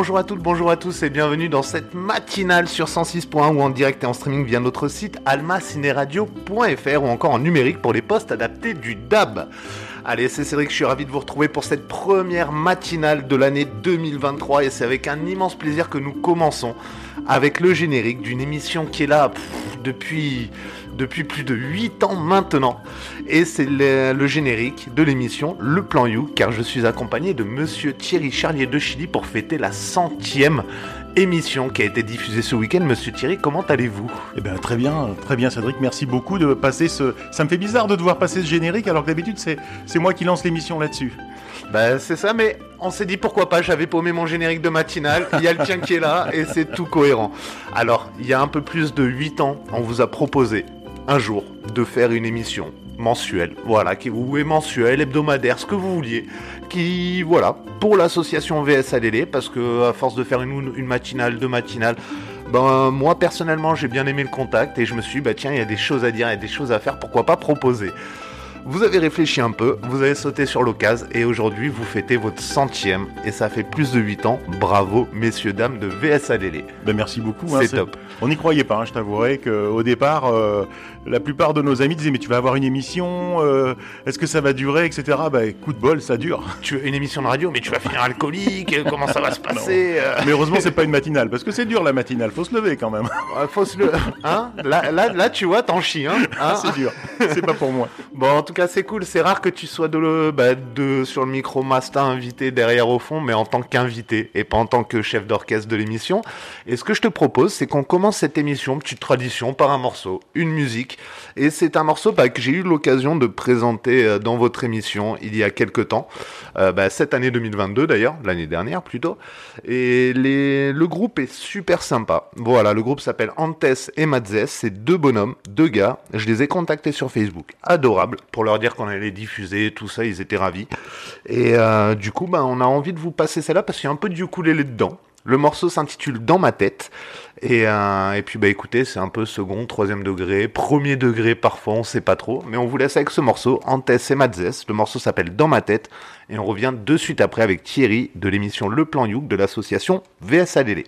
Bonjour à toutes, bonjour à tous et bienvenue dans cette matinale sur 106.1 ou en direct et en streaming via notre site almacineradio.fr ou encore en numérique pour les postes adaptés du DAB. Allez, c'est Cédric, je suis ravi de vous retrouver pour cette première matinale de l'année 2023 et c'est avec un immense plaisir que nous commençons avec le générique d'une émission qui est là depuis depuis plus de 8 ans maintenant. Et c'est le, générique de l'émission Le Plan You, car je suis accompagné de Monsieur Thierry Charlier de Chili pour fêter la centième émission qui a été diffusée ce week-end. Monsieur Thierry, comment allez-vous? Eh bien très bien, très bien Cédric, merci beaucoup de passer ce... Ça me fait bizarre de devoir passer ce générique alors que d'habitude c'est, c'est moi qui lance l'émission là-dessus. Ben c'est ça, mais on s'est dit pourquoi pas, j'avais paumé mon générique de matinale, il y a le tien qui est là et c'est tout cohérent. Alors, il y a un peu plus de 8 ans, on vous a proposé un jour de faire une émission mensuelle, voilà, qui vous est mensuelle, hebdomadaire, ce que vous vouliez, qui, voilà, pour l'association VSADD, parce que à force de faire une, une matinale, deux matinales, ben moi personnellement j'ai bien aimé le contact et je me suis dit, bah tiens, il y a des choses à dire, il y a des choses à faire, pourquoi pas proposer. Vous avez réfléchi un peu, vous avez sauté sur l'occasion et aujourd'hui vous fêtez votre centième et ça fait plus de 8 ans. Bravo messieurs dames de VSADD. Ben merci beaucoup. Hein, c'est top. On n'y croyait pas, hein, je t'avouerai qu'au départ, euh, la plupart de nos amis disaient mais tu vas avoir une émission, euh, est-ce que ça va durer, etc. Bah coup de bol, ça dure. Tu as une émission de radio, mais tu vas finir alcoolique, comment ça va se passer euh? Mais heureusement c'est pas une matinale, parce que c'est dur la matinale, faut se lever quand même. faut se lever, hein? Là, là, là, tu vois, t'en chies, hein, hein? C'est dur, c'est pas pour moi. Bon, en tout cas c'est cool, c'est rare que tu sois de, le, bah, de sur le micro master invité derrière au fond, mais en tant qu'invité et pas en tant que chef d'orchestre de l'émission. Et ce que je te propose, c'est qu'on commence cette émission, petite tradition, par un morceau, une musique. Et c'est un morceau bah, que j'ai eu l'occasion de présenter euh, dans votre émission il y a quelques temps, euh, bah, cette année 2022 d'ailleurs, l'année dernière plutôt. Et le groupe est super sympa. Voilà, le groupe s'appelle Antes et Madzes, c'est deux bonhommes, deux gars. Je les ai contactés sur Facebook, adorables, pour leur dire qu'on allait diffuser, tout ça, ils étaient ravis. Et euh, du coup, bah, on a envie de vous passer celle-là parce qu'il y a un peu de ukulélé dedans. Le morceau s'intitule Dans ma tête. Et, euh, et puis bah écoutez, c'est un peu second, troisième degré, premier degré parfois, on sait pas trop. Mais on vous laisse avec ce morceau, Antes et Madzes. Le morceau s'appelle Dans ma tête. Et on revient de suite après avec Thierry de l'émission Le Plan Youk de l'association VSADD.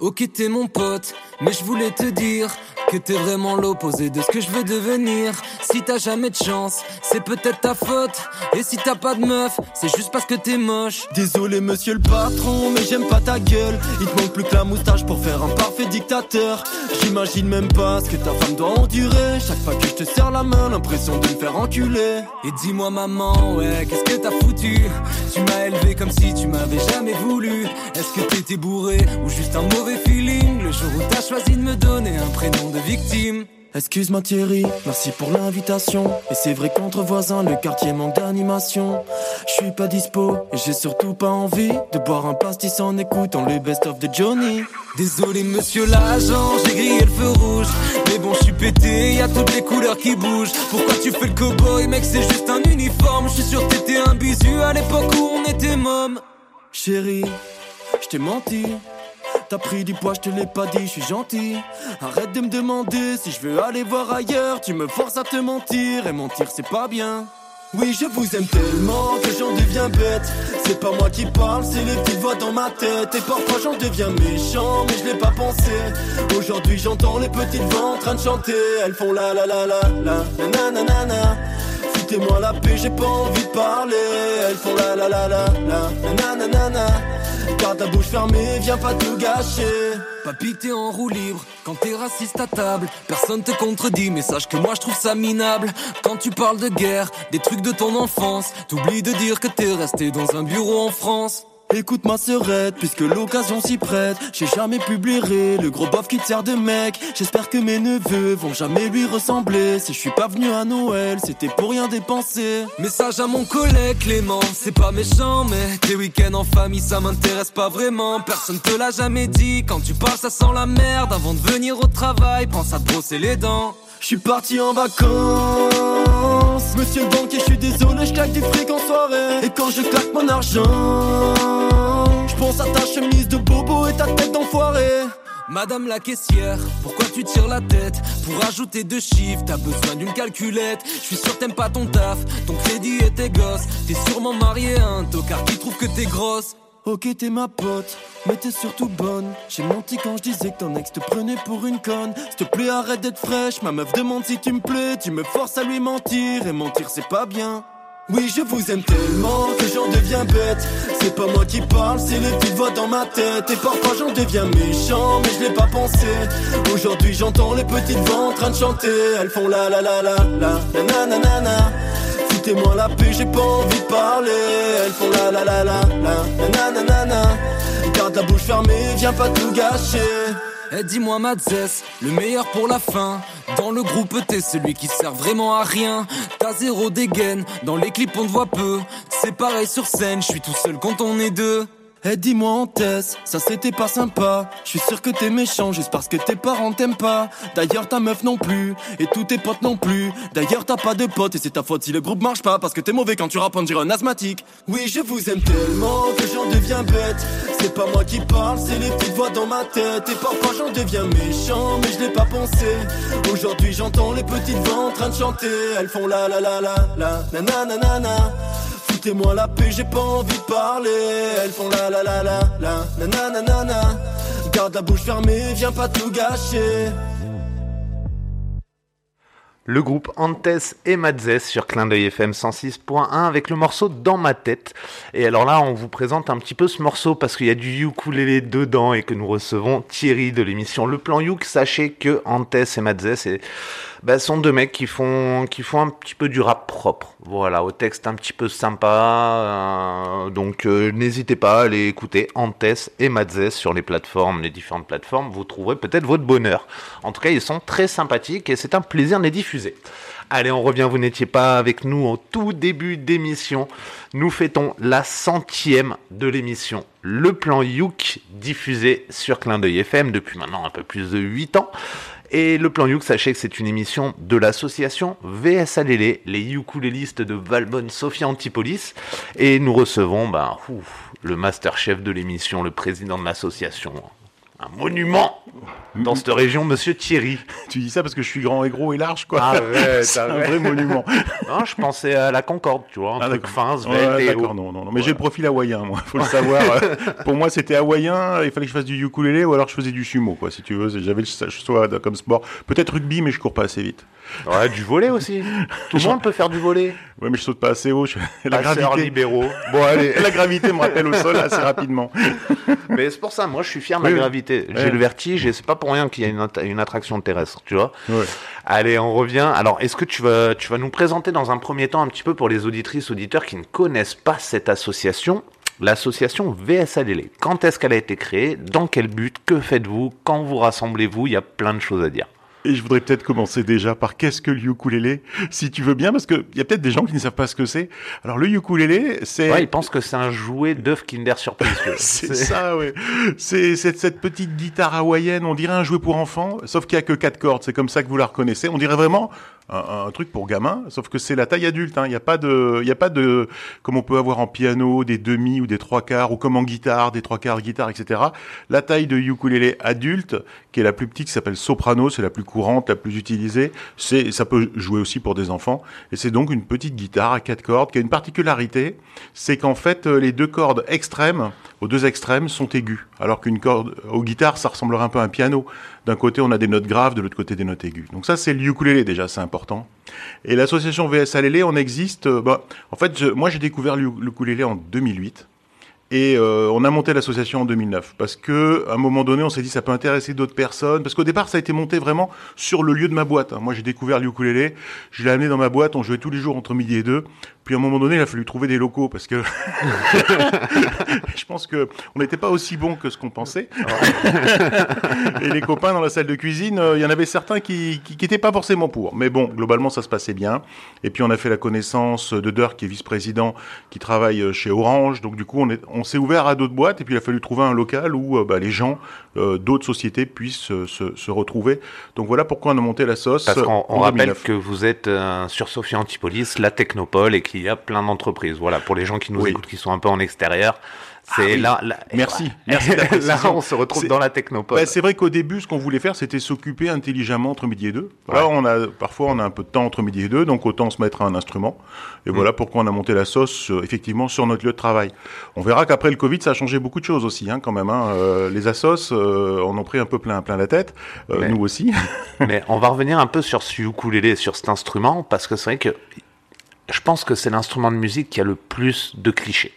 Ok t'es mon pote, mais je te dire que t'es vraiment l'opposé de ce que je veux devenir. Si t'as jamais de chance, c'est peut-être ta faute. Et si t'as pas de meuf, c'est juste parce que t'es moche. Désolé monsieur le patron, mais j'aime pas ta gueule. Il te manque plus que la moustache pour faire un parfait dictateur. J'imagine même pas ce que ta femme doit endurer. Chaque fois que je te serre la main, l'impression de me faire enculer. Et dis-moi maman, ouais, qu'est-ce que t'as foutu? Tu m'as élevé comme si tu m'avais jamais voulu. Est-ce que t'étais bourré ou juste un mauvais feeling? Le jour où t'as choisi de me donner un prénom de victime. Excuse-moi Thierry, merci pour l'invitation. Et c'est vrai qu'entre voisins, le quartier manque d'animation. Je suis pas dispo et j'ai surtout pas envie de boire un pastis en écoutant le best-of de Johnny. Désolé monsieur l'agent, j'ai grillé le feu rouge. Mais bon, je suis pété, y a toutes les couleurs qui bougent. Pourquoi tu fais le cowboy, mec, c'est juste un uniforme. Je suis sûr que t'étais un bisu à l'époque où on était môme. Chérie, je t'ai menti. T'as pris du poids, je te l'ai pas dit, je suis gentil. Arrête de me demander si je veux aller voir ailleurs. Tu me forces à te mentir et mentir c'est pas bien. Oui, je vous aime tellement que j'en deviens bête. C'est pas moi qui parle, c'est les petites voix dans ma tête. Et parfois j'en deviens méchant, mais je l'ai pas pensé. Aujourd'hui j'entends les petites voix en train de chanter. Elles font la la la la la na na na Foutez-moi la paix, j'ai pas envie de parler. Elles font la la la la la na na na Garde bouche fermée, viens pas tout gâcher. Papy, t'es en roue libre quand t'es raciste à table. Personne te contredit, mais sache que moi je trouve ça minable. Quand tu parles de guerre, des trucs de ton enfance, t'oublies de dire que t'es resté dans un bureau en France. Écoute ma sœurette, puisque l'occasion s'y prête, j'ai jamais publié le gros bof qui te sert de mec. J'espère que mes neveux vont jamais lui ressembler. Si je suis pas venu à Noël, c'était pour rien dépenser. Message à mon collègue Clément, c'est pas méchant, mais tes week-ends en famille ça m'intéresse pas vraiment. Personne te l'a jamais dit, quand tu parles ça sent la merde. Avant de venir au travail, pense à te brosser les dents. Je suis parti en vacances. Monsieur le banquier, je suis désolé, je claque du fric en soirée. Et quand je claque mon argent, je pense à ta chemise de bobo et ta tête d'enfoiré. Madame la caissière, pourquoi tu tires la tête? Pour ajouter deux chiffres, t'as besoin d'une calculette. Je suis sûr t'aimes pas ton taf, ton crédit et tes gosses. T'es sûrement marié à un tocard qui trouve que t'es grosse. Ok, t'es ma pote, mais t'es surtout bonne. J'ai menti quand je disais que ton ex te prenait pour une conne. S'il te plaît, arrête d'être fraîche. Ma meuf demande si tu me plais. Tu me forces à lui mentir, et mentir c'est pas bien. Oui, je vous aime tellement que j'en deviens bête. C'est pas moi qui parle, c'est les petites voix dans ma tête. Et parfois j'en deviens méchant, mais je l'ai pas pensé. Aujourd'hui j'entends les petites voix en train de chanter. Elles font la la la la la la na na na Foutez-moi la paix, j'ai pas envie de parler. Elles font la la la la la na na na Garde la bouche fermée, viens pas tout gâcher. Eh dis-moi Madzès, le meilleur pour la fin. Dans le groupe t'es celui qui sert vraiment à rien. T'as zéro dégaine, dans les clips on te voit peu. C'est pareil sur scène, je suis tout seul quand on est deux. Eh dis-moi en ça c'était pas sympa. Je suis sûr que t'es méchant juste parce que tes parents t'aiment pas. D'ailleurs ta meuf non plus, et tous tes potes non plus. D'ailleurs t'as pas de potes et c'est ta faute si le groupe marche pas parce que t'es mauvais quand tu on dirait un asthmatique. Oui je vous aime tellement que j'en deviens bête. C'est pas moi qui parle, c'est les petites voix dans ma tête. Et parfois j'en deviens méchant, mais je l'ai pas pensé. Aujourd'hui j'entends les petites voix en train de chanter. Elles font la la la la la na na na na na. Foutez-moi la paix, j'ai pas envie de parler. Elles font la la la la la na na na na na. Garde la bouche fermée, viens pas tout gâcher. Le groupe Antes et Madzes sur Clin d'œil FM 106.1 avec le morceau Dans ma tête. Et alors là, on vous présente un petit peu ce morceau parce qu'il y a du ukulélé dedans et que nous recevons Thierry de l'émission Le Plan Youk. Sachez que Antes et Madzes est bah, sont deux mecs qui font, qui font un petit peu du rap propre. Voilà, au texte un petit peu sympa. Donc euh, n'hésitez pas à aller écouter Antes et Madzes sur les plateformes, les différentes plateformes. Vous trouverez peut-être votre bonheur. En tout cas, ils sont très sympathiques et c'est un plaisir de les diffuser. Allez, on revient, vous n'étiez pas avec nous au tout début d'émission. Nous fêtons la centième de l'émission Le Plan Youk, diffusé sur Clin d'œil FM depuis maintenant un peu plus de 8 ans. Et le plan Youk, sachez que c'est une émission de l'association VS Alélé, les ukulélistes de Valbonne, Sophia Antipolis. Et nous recevons ouf, le master chef de l'émission, le président de l'association, un monument dans cette région, Monsieur Thierry. Tu dis ça parce que je suis grand et gros et large, quoi. Arrête, c'est un vrai monument. Non, je pensais à la Concorde, tu vois, un Ah, truc fin, Ouais, svelte et haut. non, non, non. Mais j'ai le profil hawaïen, moi, faut le savoir. Euh, Pour moi, c'était hawaïen, il fallait que je fasse du ukulélé ou alors je faisais du sumo, quoi, si tu veux. J'avais le choix comme sport. Peut-être rugby, mais je cours pas assez vite. Ouais, du volet aussi. Tout le monde peut faire du volet. Ouais, mais je saute pas assez haut. je- La Passeurs gravité, libéraux. Bon, allez. la gravité me rappelle au sol assez rapidement. Mais c'est pour ça, moi je suis fier de la oui. gravité. J'ai Ouais. le vertige et c'est pas pour rien qu'il y a une, att- une attraction terrestre, tu vois. Ouais. Allez, on revient. Alors, est-ce que tu vas, tu vas nous présenter dans un premier temps un petit peu pour les auditrices, auditeurs qui ne connaissent pas cette association, l'association VSALL. Quand est-ce qu'elle a été créée? Dans quel but? Que faites-vous? Quand vous rassemblez-vous? Il y a plein de choses à dire. Et je voudrais peut-être commencer déjà par qu'est-ce que le ukulélé, si tu veux bien, parce qu'il y a peut-être des gens qui ne savent pas ce que c'est. Alors le ukulélé, c'est Ouais, ils pensent que c'est un jouet d'œuf Kinder Surprise. C'est ça, ouais. C'est cette, cette petite guitare hawaïenne, on dirait un jouet pour enfants, sauf qu'il y a que quatre cordes. C'est comme ça que vous la reconnaissez. On dirait vraiment un, un truc pour gamin, sauf que c'est la taille adulte. hein. Il n'y a pas de, a pas de, comme on peut avoir en piano, des demi ou des trois quarts, ou comme en guitare, des trois quarts guitare, etc. La taille de ukulélé adulte, qui est la plus petite, qui s'appelle soprano, c'est la plus courante, la plus utilisée. C'est, ça peut jouer aussi pour des enfants. Et c'est donc une petite guitare à quatre cordes qui a une particularité, c'est qu'en fait euh, les deux cordes extrêmes, aux deux extrêmes, sont aiguës, alors qu'une corde aux guitares, ça ressemblerait un peu à un piano. D'un côté, on a des notes graves, de l'autre côté, des notes aiguës. Donc ça, c'est le ukulélé déjà, c'est important. Et l'association VSALL, on existe. euh, bah, en fait, moi, j'ai découvert le ukulélé en 2008. Et euh, on a monté l'association en 2009 parce que à un moment donné, on s'est dit ça peut intéresser d'autres personnes parce qu'au départ, ça a été monté vraiment sur le lieu de ma boîte. hein. Moi, j'ai découvert le ukulélé, je l'ai amené dans ma boîte, on jouait tous les jours entre midi et deux. Puis à un moment donné, il a fallu trouver des locaux parce que je pense que on n'était pas aussi bon que ce qu'on pensait. et les copains dans la salle de cuisine, euh, il y en avait certains qui qui, qui étaient pas forcément pour. Mais bon, globalement, ça se passait bien. Et puis on a fait la connaissance de Dirk, qui est vice-président, qui travaille euh, chez Orange. Donc du coup, on est- on s'est ouvert à d'autres boîtes. Et puis il a fallu trouver un local où euh, bah, les gens euh, d'autres sociétés puissent euh, se, se retrouver. Donc voilà pourquoi on a monté la sauce. Parce qu'on rappelle 2009. que vous êtes euh, sur Sophia Antipolis, la technopole, et qu'il qu'il y a plein d'entreprises. Voilà, pour les gens qui nous Oui. écoutent, qui sont un peu en extérieur, c'est Ah oui. là, là- Merci, là, on se retrouve C'est- dans la technopole. Bah, c'est vrai qu'au début, ce qu'on voulait faire, c'était s'occuper intelligemment entre midi et deux. Là, on a parfois on a un peu de temps entre midi et deux, donc autant se mettre à un instrument. Et voilà pourquoi on a monté la sauce euh, effectivement sur notre lieu de travail. On verra qu'après le Covid, ça a changé beaucoup de choses aussi, hein, quand même. Hein. Euh, les assos euh, en ont pris un peu plein plein la tête, Euh, Mais- nous aussi. Mais on va revenir un peu sur ce ukulélé, sur cet instrument, parce que c'est vrai que je pense que c'est l'instrument de musique qui a le plus de clichés,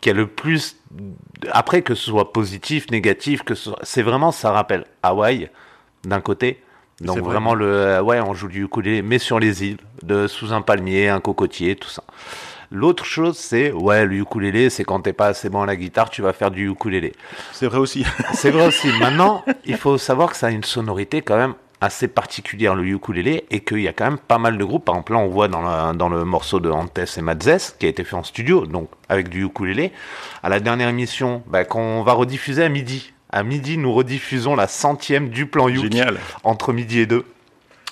qui a le plus. Après, que ce soit positif, négatif, que ce soit... c'est vraiment, ça rappelle Hawaï d'un côté. Donc vrai. vraiment le, euh, ouais, on joue du ukulélé, mais sur les îles, de sous un palmier, un cocotier, tout ça. L'autre chose, c'est ouais, le ukulélé, c'est quand t'es pas assez bon à la guitare, tu vas faire du ukulélé. C'est vrai aussi. C'est vrai aussi. Maintenant, il faut savoir que ça a une sonorité quand même assez particulière, le ukulélé, et qu'il y a quand même pas mal de groupes. Par exemple, là, on voit dans, la- dans le morceau de Antes et Madzes, qui a été fait en studio, donc avec du ukulélé. À la dernière émission, bah, qu'on va rediffuser à midi. À midi, nous rediffusons la centième du plan Génial. entre midi et 2.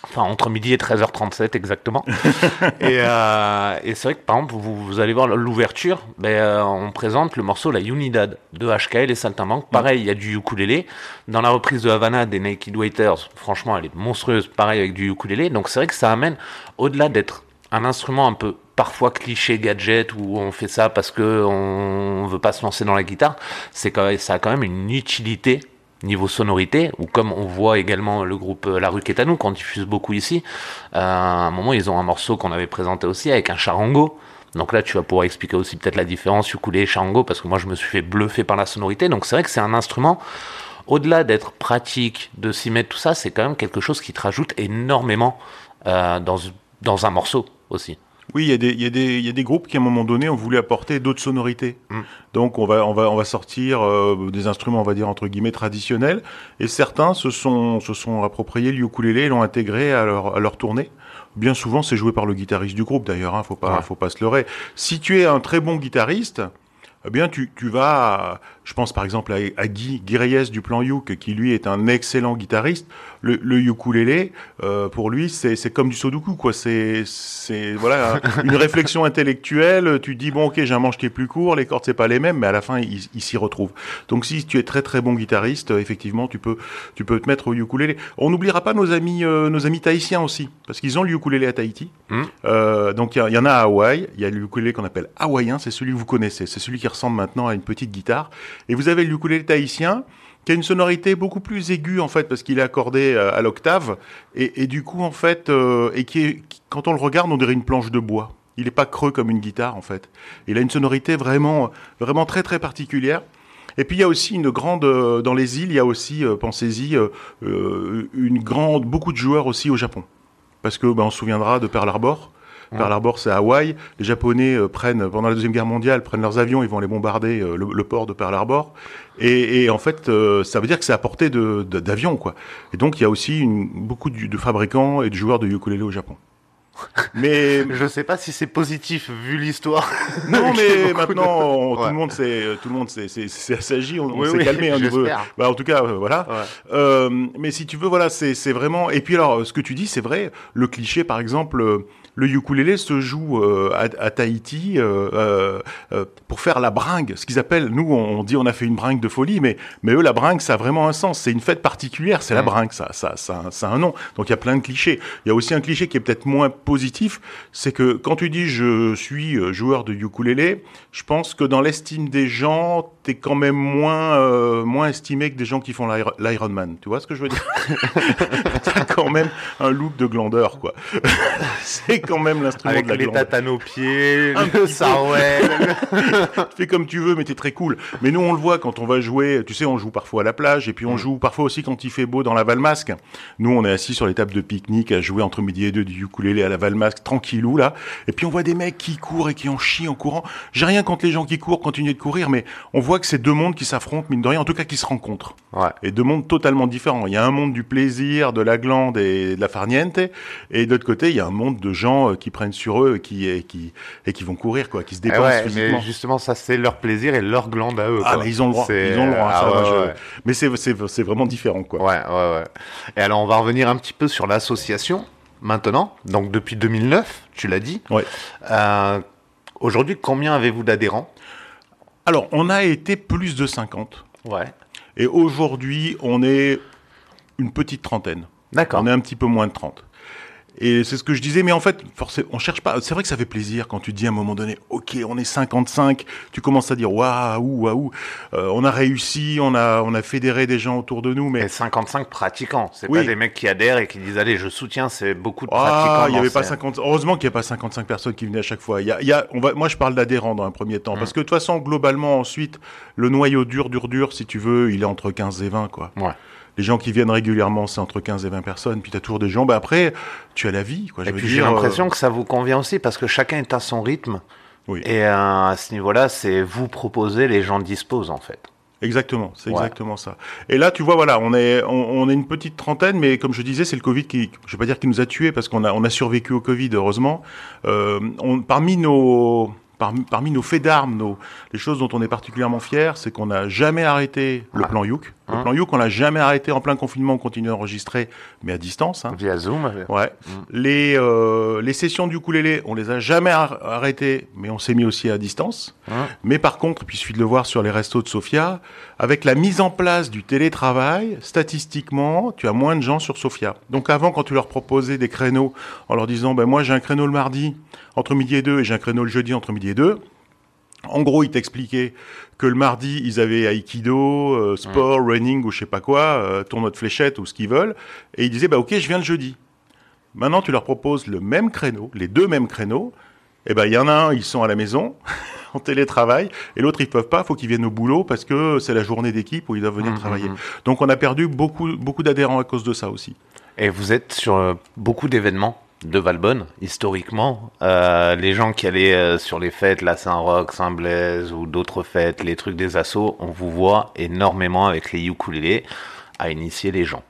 Enfin, entre midi et 13h37 exactement. et euh, et c'est vrai que par exemple, vous, vous allez voir l'ouverture, ben, euh, on présente le morceau La Unidad de HKL et Saltimbanque. Pareil, il y a du ukulélé. Dans la reprise de Havana des Naked Waiters, franchement, elle est monstrueuse, pareil avec du ukulélé. Donc c'est vrai que ça amène, au-delà d'être un instrument un peu parfois cliché gadget où on fait ça parce que on veut pas se lancer dans la guitare, c'est quand même, ça a quand même une utilité niveau sonorité, ou comme on voit également le groupe euh, La Rue Est à nous, qu'on diffuse beaucoup ici, euh, à un moment ils ont un morceau qu'on avait présenté aussi avec un charango. Donc là tu vas pouvoir expliquer aussi peut-être la différence ukulélé et charango, parce que moi je me suis fait bluffer par la sonorité. Donc c'est vrai que c'est un instrument, au-delà d'être pratique, de s'y mettre tout ça, c'est quand même quelque chose qui te rajoute énormément euh, dans, dans un morceau aussi. Oui, il y, a des, y a des, il y a des groupes qui, à un moment donné, ont voulu apporter d'autres sonorités. Mm. Donc, on va, on va, on va sortir euh, des instruments, on va dire, entre guillemets, traditionnels. Et certains se sont, se sont appropriés le ukulélé et l'ont intégré à leur, à leur tournée. Bien souvent, c'est joué par le guitariste du groupe, d'ailleurs, hein, faut pas, Ouais. faut pas se leurrer. Si tu es un très bon guitariste, eh bien, tu, tu vas, je pense par exemple à, à Guy, Guy Reyes du plan Youk, qui lui est un excellent guitariste. Le, le ukulélé, euh, pour lui, c'est c'est comme du sudoku, quoi. C'est, c'est voilà, une réflexion intellectuelle. Tu dis bon, ok, j'ai un manche qui est plus court, les cordes c'est pas les mêmes, mais à la fin, il, il s'y retrouve. Donc, si tu es très très bon guitariste, euh, effectivement, tu peux, tu peux te mettre au ukulélé. On n'oubliera pas nos amis, euh, nos amis tahitiens aussi, parce qu'ils ont le ukulélé à Tahiti. Mm. Euh, donc il y, y en a à Hawaï, il y a le ukulélé qu'on appelle hawaïen, c'est celui que vous connaissez, c'est celui qui ressemble maintenant à une petite guitare. Et vous avez le ukulélé tahitien qui a une sonorité beaucoup plus aiguë en fait parce qu'il est accordé euh, à l'octave et, du coup en fait euh, et qui quand on le regarde on dirait une planche de bois. Il n'est pas creux comme une guitare en fait. Il a une sonorité vraiment vraiment très très particulière. Et puis il y a aussi une grande euh, dans les îles, il y a aussi pensez-y une grande beaucoup de joueurs aussi au Japon. Parce que ben, on se souviendra de Pearl Harbor. Pearl Harbor, c'est Hawaï. Les Japonais euh, prennent, pendant la Deuxième Guerre mondiale, prennent leurs avions, ils vont aller bombarder euh, le, le port de Pearl Harbor. Et, et en fait, euh, ça veut dire que c'est à portée d'avions, quoi. Et donc, il y a aussi une- beaucoup de, de fabricants et de joueurs de ukulélé au Japon. Mais Je sais pas si c'est positif vu l'histoire. non, mais maintenant, de- on- tout le monde s'est, tout le monde s'est, assagi, on, on Oui, s'est oui, calmé j'espère. Bah, en tout cas, euh, voilà. Ouais. Euh, mais si tu veux, voilà, c'est c'est vraiment. Et puis alors, ce que tu dis, c'est vrai. Le cliché, par exemple, le ukulélé se joue euh, à, à Tahiti euh, euh, pour faire la bringue. Ce qu'ils appellent, nous, on, dit, on a fait une bringue de folie, mais mais eux, la bringue, ça a vraiment un sens. C'est une fête particulière. C'est la bringue. Ça, ça, ça, ça a un nom. Donc il y a plein de clichés. Il y a aussi un cliché qui est peut-être moins positif, c'est que quand tu dis je suis joueur de ukulélé, je pense que dans l'estime des gens, t'es quand même moins euh, moins estimé que des gens qui font l'Ir- l'Ironman. Tu vois ce que je veux dire? T'as quand même un look de glandeur, quoi. c'est quand même l'instrument Avec de la les glandeur. tatanes aux pieds, Un le sarouel. Fais comme tu veux, mais t'es très cool. Mais nous, on le voit quand on va jouer. Tu sais, on joue parfois à la plage, et puis on joue parfois aussi quand il fait beau dans la Valmasque. Nous, on est assis sur les tables de pique-nique à jouer entre midi et deux du ukulélé à la Valmasque, tranquillou là. Et puis on voit des mecs qui courent et qui en chient en courant. J'ai rien contre les gens qui courent, continuer de courir, mais on voit que c'est deux mondes qui s'affrontent, mine de rien, en tout cas qui se rencontrent. Ouais. Et deux mondes totalement différents. Il y a un monde du plaisir, de la glande et de la farniente, et de l'autre côté, il y a un monde de gens euh, qui prennent sur eux et qui, et qui, et qui vont courir, quoi, qui se Eh dépensent ouais, physiquement. mais justement, ça c'est leur plaisir et leur glande à eux. Ah, quoi. mais ils ont le droit. Ils ont le droit. Ah, ça, ouais, je-. Mais c'est, vraiment différent, quoi. Ouais, ouais, ouais. Et alors, on va revenir un petit peu sur l'association maintenant. Donc, depuis 2009, tu l'as dit. Ouais. Euh, Aujourd'hui, combien avez-vous d'adhérents? Alors, on a été plus de 50. Ouais. Et aujourd'hui, on est une petite trentaine. D'accord. On est un petit peu moins de 30. Et c'est ce que je disais, mais en fait, forcément, on cherche pas. C'est vrai que ça fait plaisir quand tu dis à un moment donné, ok, on est 55, tu commences à dire waouh, waouh, euh, on a réussi, on a, on a fédéré des gens autour de nous, mais Et 55 pratiquants. C'est Oui. pas des mecs qui adhèrent et qui disent allez, je soutiens. C'est beaucoup de Ah, pratiquants. il y avait pas ces- 50. Heureusement qu'il n'y a pas 55 personnes qui venaient à chaque fois. Il y a, il y a- on va, moi, je parle d'adhérents dans un premier temps, parce que de toute façon, globalement, ensuite, le noyau dur, dur, dur, si tu veux, il est entre 15 et 20, quoi. Ouais. Les gens qui viennent régulièrement, c'est entre 15 et 20 personnes. Puis tu as toujours des gens. Bah après, tu as la vie, quoi. Je Et veux puis j'ai dire, l'impression euh, que ça vous convient aussi parce que chacun est à son rythme. Oui. Et euh, à ce niveau-là, c'est vous proposer, les gens disposent en fait. Exactement, c'est Ouais. exactement ça. Et là, tu vois, voilà, on est, on, on est une petite trentaine, mais comme je disais, c'est le Covid qui, je vais pas dire qui nous a tués parce qu'on a, on a survécu au Covid, heureusement. Euh, on, parmi nos, parmi, parmi nos faits d'armes, nos, les choses dont on est particulièrement fiers, c'est qu'on n'a jamais arrêté le Ouais. plan Youk. Le Hein. plan Youk, on l'a jamais arrêté en plein confinement, on continue à enregistrer, mais à distance. Hein. Via Zoom. Ouais. Les, euh, les sessions du ukulélé, on les a jamais ar- arrêtées, mais on s'est mis aussi à distance. Hein. Mais par contre, puis il suffit de le voir sur les restos de Sofia, avec la mise en place du télétravail, statistiquement, tu as moins de gens sur Sofia. Donc avant, quand tu leur proposais des créneaux en leur disant, ben moi j'ai un créneau le mardi entre midi et deux et j'ai un créneau le jeudi entre midi et deux, en gros, ils t'expliquaient que le mardi, ils avaient aikido, euh, sport, running ou je sais pas quoi, euh, tournoi de fléchettes ou ce qu'ils veulent. Et ils disaient, bah ok, je viens le jeudi. Maintenant, tu leur proposes le même créneau, les deux mêmes créneaux. Et ben, il y en a un, ils sont à la maison, en télétravail, et l'autre, ils peuvent pas, faut qu'ils viennent au boulot parce que c'est la journée d'équipe où ils doivent venir Mhm, travailler. mhm. Donc, on a perdu beaucoup, beaucoup d'adhérents à cause de ça aussi. Et vous êtes sur euh, beaucoup d'événements de Valbonne, historiquement. Euh, les gens qui allaient euh, sur les fêtes, la Saint-Roch, Saint-Blaise ou d'autres fêtes, les trucs des assos, on vous voit énormément avec les ukulélés à initier les gens.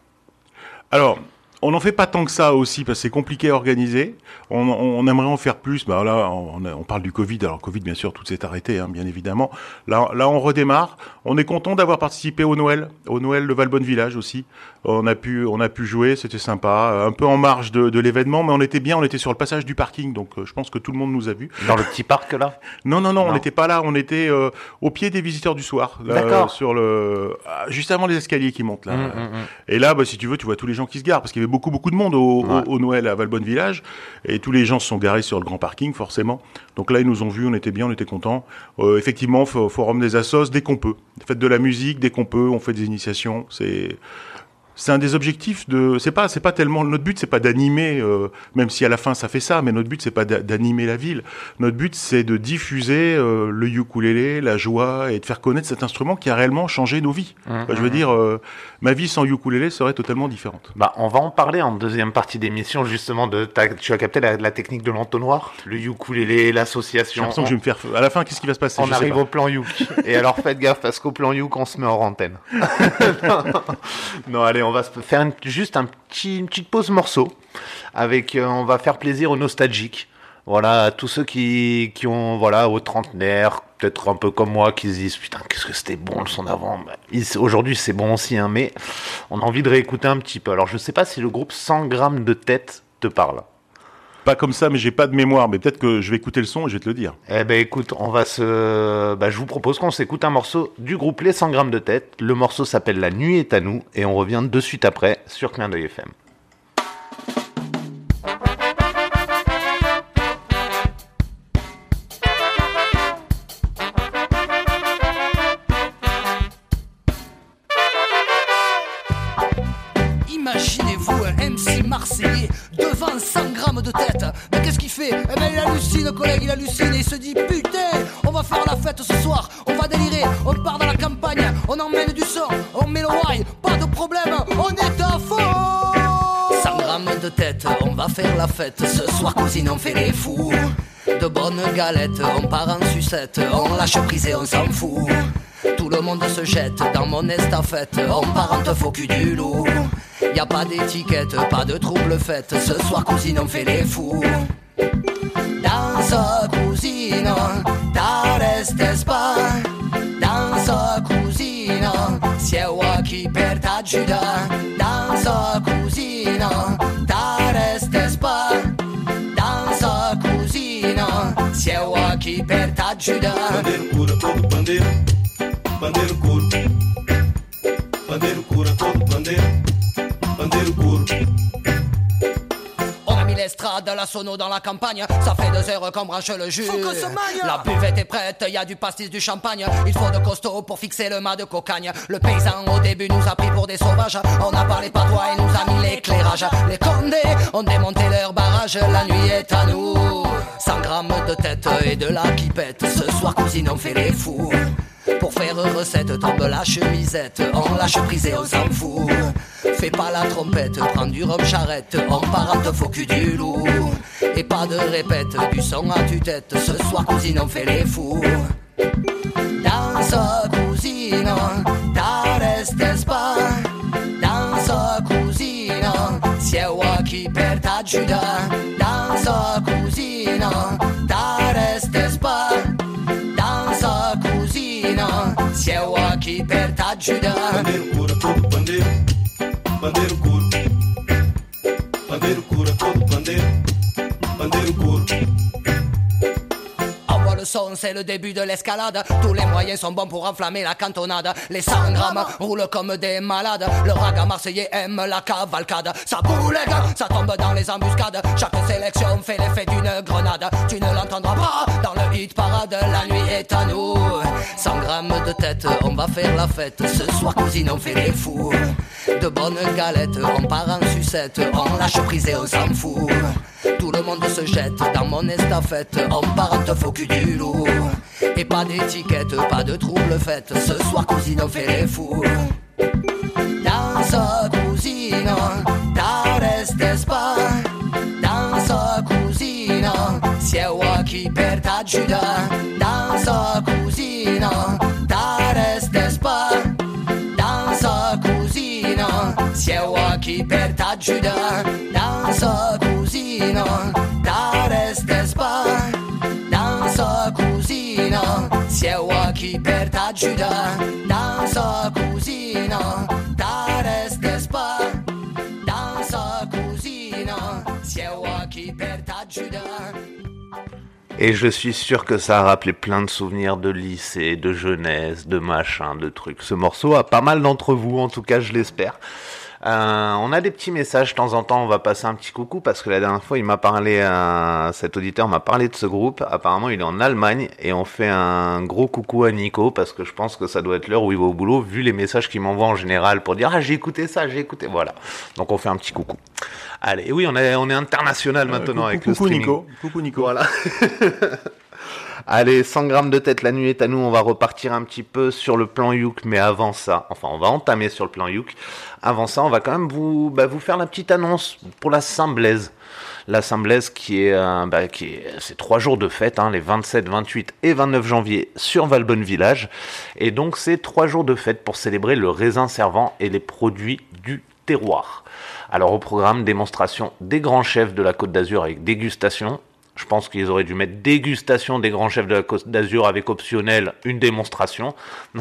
Alors, on n'en fait pas tant que ça aussi parce que c'est compliqué à organiser. On, aimerait en faire plus. Bah là, on, on parle du Covid. Alors Covid, bien sûr, tout s'est arrêté, hein, bien évidemment. Là, là, on redémarre. On est content d'avoir participé au Noël, au Noël de Valbonne Village aussi. On a pu, on a pu jouer, c'était sympa. Euh, Un peu en marge de, de l'événement, mais on était bien. On était sur le passage du parking, donc euh, je pense que tout le monde nous a vus. Dans le petit parc là? Non, non, non, on n'était pas là. On était euh, au pied des visiteurs du soir, là, D'accord. sur le, ah, juste avant les escaliers qui montent là. Hum, hum, hum. Et là, bah, si tu veux, tu vois tous les gens qui se garent, parce qu'il y avait beaucoup, beaucoup de monde au, au- Ouais. au Noël à Valbonne Village, et tous les gens se sont garés sur le grand parking, forcément. Donc là, ils nous ont vus, on était bien, on était contents. Euh, effectivement, fo- forum des assos, dès qu'on peut. Faites de la musique, dès qu'on peut, on fait des initiations. C'est c'est un des objectifs de. C'est pas, c'est pas tellement. Notre but, c'est pas d'animer, euh, même si à la fin ça fait ça, mais notre but, c'est pas d'a- d'animer la ville. Notre but, c'est de diffuser euh, le ukulélé, la joie, et de faire connaître cet instrument qui a réellement changé nos vies. Enfin, je veux dire, euh, ma vie sans ukulélé serait totalement différente. Bah, on va en parler en deuxième partie d'émission, justement. De ta- Tu as capté la, la technique de l'entonnoir Le ukulélé, J'ai l'association. l'impression que je vais me faire. À la fin, qu'est-ce qui va se passer? On Je arrive au plan Youk. Et alors faites gaffe parce qu'au plan Youk, on se met en antenne. non, allez, on va se faire juste une petite pause morceau. Avec, euh, on va faire plaisir aux nostalgiques. Voilà, à tous ceux qui, qui ont, voilà, aux trentenaires, peut-être un peu comme moi, qui se disent putain, qu'est-ce que c'était bon le son d'avant. Bah, Aujourd'hui, c'est bon aussi, hein, mais on a envie de réécouter un petit peu. Alors, je sais pas si le groupe 100 grammes de tête te parle. Pas comme ça, mais j'ai pas de mémoire. Mais peut-être que je vais écouter le son et je vais te le dire. Eh ben écoute, on va se, bah, je vous propose qu'on s'écoute un morceau du groupe Les 100 grammes de tête. Le morceau s'appelle La nuit est à nous et on revient de suite après sur Clin d'œil FM. Ce soir, cousine, on fait les fous. De bonnes galettes, on part en sucette, on lâche prise et on s'en fout. Tout le monde se jette dans mon estafette, on part en te faux cul du loup. Y a pas d'étiquette, pas de trouble fête, ce soir cousine on fait les fous. Danza cousine, t'arrestes pas? Danza cousine, siamo qui per t'aiutare. Danza cousine, t'arrestes pas. Danza cousine, aqui perto de girar. Bandeiro cura, bandeiro, bandeiro cura. Sono dans la campagne. Ça fait deux heures qu'on branche le jus. Faut qu'on se magne. La buvette est prête, y a du pastis, du champagne. Il faut de costaud pour fixer le mât de cocagne. Le paysan au début nous a pris pour des sauvages. On a parlé patois et nous a mis l'éclairage. Les condés ont démonté leur barrage. La nuit est à nous. 100 grammes de tête et de la pipette. Ce soir, cousine, on fait les fous. Pour faire recette, tombe la chemisette. On lâche on s'en fout. Fais pas la trompette, prends du rhum charrette. On part en faux cul du loup. Et pas de répète, du son à tue-tête. Ce soir, cousine, on fait les fous. Danza cugino, t'arrestes pas? Danza cugino, sieła chi per t'ajuda. Danza cugino, t'arrestes pas? Se eu aqui apertar de Bandeiro cura, bandeiro, bandeiro cura. C'est le début de l'escalade. Tous les moyens sont bons pour enflammer la cantonade. Les 100 grammes roulent comme des malades. Le raga marseillais aime la cavalcade. Ça boulega, ça tombe dans les embuscades. Chaque sélection fait l'effet d'une grenade. Tu ne l'entendras pas dans le hit parade. La nuit est à nous. 100 grammes de tête, on va faire la fête. Ce soir, cousine, on fait les fous. De bonnes galettes, on part en sucette. On lâche prise et on s'en fout. Tout le monde se jette dans mon estafette. On part en faux cul du loup. Et pas d'étiquette, pas de trouble fête. Ce soir, cousine, on fait les fous. Danza cugino, t'arrestes pas? Danza cugino, sieła chi per t'ajuda. Danza cugino, t'arrestes pas? Danza cugino, sieła chi per t'ajuda. Danza cugino, t'arrestes pas. Danza cugino, sieła chi per t'ajuda. Danza cugino, t'arrestes pas. Danza cugino, sieła chi per t'ajuda. Et je suis sûr que ça a rappelé plein de souvenirs de lycée, de jeunesse, de machin, de trucs. Ce morceau a pas mal d'entre vous, en tout cas je l'espère. Euh, on a des petits messages de temps en temps, on va passer un petit coucou parce que la dernière fois il m'a parlé, euh, cet auditeur m'a parlé de ce groupe, apparemment il est en Allemagne et on fait un gros coucou à Nico parce que je pense que ça doit être l'heure où il va au boulot vu les messages qu'il m'envoie en général pour dire ah j'ai écouté ça, j'ai écouté, voilà. Donc on fait un petit coucou. Allez, et oui on est, on est international maintenant Euh, avec coucou, le coucou, streaming. Nico. Coucou Nico. Voilà. Allez, 100 grammes de tête, la nuit est à nous. On va repartir un petit peu sur le plan Youk, mais avant ça, enfin, on va entamer sur le plan Youk. Avant ça, on va quand même vous, bah, vous faire la petite annonce pour la Saint-Blaise. La Saint-Blaise qui est, euh, bah, qui est, c'est trois jours de fête, hein, les 27, 28 et 29 janvier sur Valbonne Village. Et donc, c'est trois jours de fête pour célébrer le raisin servant et les produits du terroir. Alors, au programme, démonstration des grands chefs de la Côte d'Azur avec dégustation, je pense qu'ils auraient dû mettre dégustation des grands chefs de la Côte d'Azur avec optionnel une démonstration.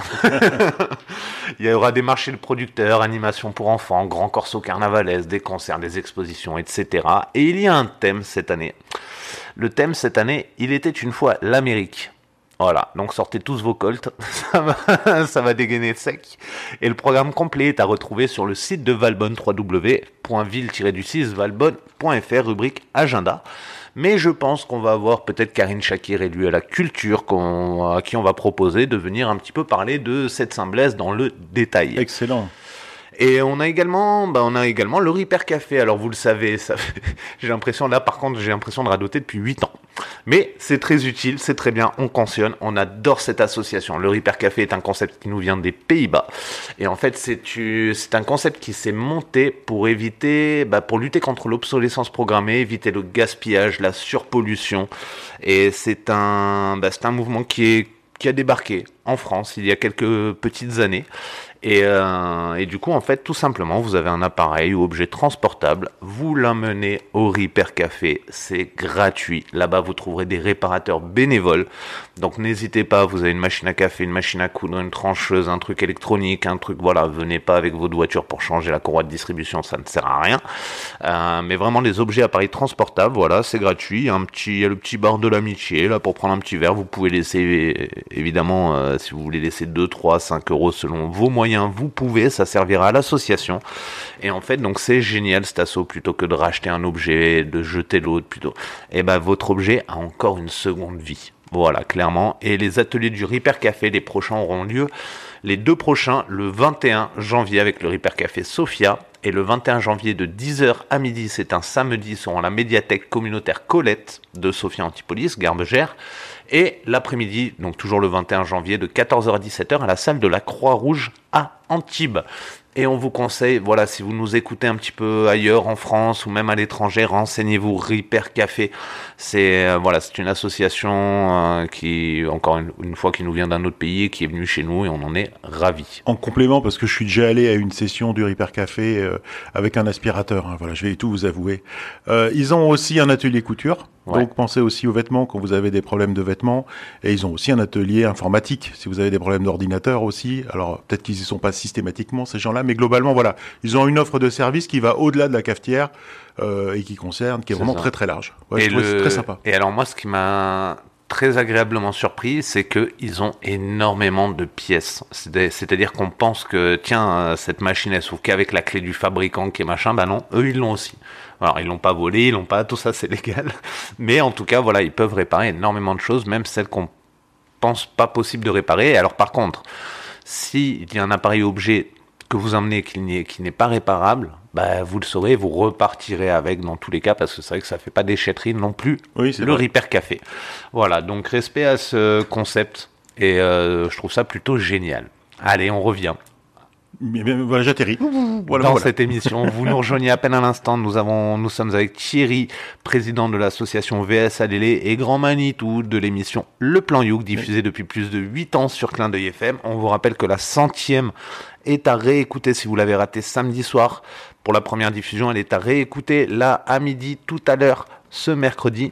il y aura des marchés de producteurs, animations pour enfants, grands corso carnavalesques, des concerts, des expositions, etc. Et il y a un thème cette année. Le thème cette année, il était une fois l'Amérique. Voilà, donc sortez tous vos colts, ça va, ça va dégainer sec. Et le programme complet est à retrouver sur le site de Valbonne, www.ville-du-6valbonne.fr, rubrique agenda. Mais je pense qu'on va avoir peut-être Karine Shakir élue à la culture, à qui on va proposer de venir un petit peu parler de cette Saint-Blaise dans le détail. Excellent. Et on a également, bah, on a également le Ripper Café. Alors vous le savez, ça j'ai l'impression là, par contre, j'ai l'impression de radoter depuis 8 ans. Mais c'est très utile, c'est très bien, on cautionne, on adore cette association. Le Ripper Café est un concept qui nous vient des Pays-Bas. Et en fait, c'est tu- c'est un concept qui s'est monté pour éviter, bah, pour lutter contre l'obsolescence programmée, éviter le gaspillage, la surpollution. Et c'est un, bah, un mouvement qui est qui a débarqué en France il y a quelques petites années. Et, euh, et, du coup, en fait, tout simplement, vous avez un appareil ou objet transportable, vous l'emmenez au Repair Café, c'est gratuit. Là-bas, vous trouverez des réparateurs bénévoles. Donc n'hésitez pas, vous avez une machine à café, une machine à coudre, une trancheuse, un truc électronique, un truc, voilà, venez pas avec votre voiture pour changer la courroie de distribution, ça ne sert à rien. Euh, mais vraiment, les objets appareils transportables, voilà, c'est gratuit. Un petit, il y a le petit bar de l'amitié, là, pour prendre un petit verre. Vous pouvez laisser, évidemment, euh, si vous voulez laisser 2, 3, 5 euros selon vos moyens vous pouvez, ça servira à l'association. Et en fait, donc c'est génial cet assaut, plutôt que de racheter un objet, de jeter l'autre, plutôt. Et eh ben votre objet a encore une seconde vie. Voilà, clairement. Et les ateliers du Repair Café, les prochains auront lieu les deux prochains, le 21 janvier avec le Repair Café Sofia et le 21 janvier de 10h à midi, c'est un samedi, seront la médiathèque communautaire Colette de Sofia Antipolis, Garbegère. Et l'après-midi, donc toujours le 21 janvier, de 14h à 17h à la salle de la Croix-Rouge à Antibes. Et on vous conseille, voilà, si vous nous écoutez un petit peu ailleurs en France ou même à l'étranger, renseignez-vous Repair Café. C'est euh, voilà, c'est une association euh, qui, encore une, fois, qui nous vient d'un autre pays et qui est venue chez nous et on en est ravis. En complément, parce que je suis déjà allé à une session du Repair Café euh, avec un aspirateur. Hein, voilà, je vais tout vous avouer. ils ont aussi un atelier couture. Donc pensez aussi aux vêtements quand vous avez des problèmes de vêtements. Et ils ont aussi un atelier informatique si vous avez des problèmes d'ordinateur aussi. Alors peut-être qu'ils y sont pas systématiquement ces gens-là, mais globalement voilà, ils ont une offre de service qui va au-delà de la cafetière euh, et qui concerne, qui est, vraiment très très large. Ouais, c'est très sympa. Et alors moi, ce qui m'a très agréablement surpris, c'est qu'ils ont énormément de pièces. C'est-à-dire qu'on pense que, tiens, cette machine, elle s'ouvre qu'avec la clé du fabricant qui est machin. Bah non, eux, ils l'ont aussi. Alors, ils l'ont pas volé, ils l'ont pas, tout ça, c'est légal. Mais en tout cas, voilà, ils peuvent réparer énormément de choses, même celles qu'on pense pas possible de réparer. Alors, par contre, s'il y a un appareil objet que vous emmenez qui n'est pas réparable, bah, vous le saurez, vous repartirez avec dans tous les cas, parce que c'est vrai que ça fait pas déchetterie non plus, oui, le Repair Café. Voilà, donc respect à ce concept, et euh, je trouve ça plutôt génial. Allez, on revient. Voilà, j'atterris. Voilà, Dans cette émission, vous nous rejoignez à peine à l'instant. Nous avons, nous sommes avec Thierry, président de l'association VS et Grand Manitou de l'émission Le Plan Youk, diffusée depuis plus de 8 ans sur Clin d'œil FM. On vous rappelle que la centième est à réécouter si vous l'avez raté samedi soir pour la première diffusion. Elle est à réécouter là à midi tout à l'heure ce mercredi.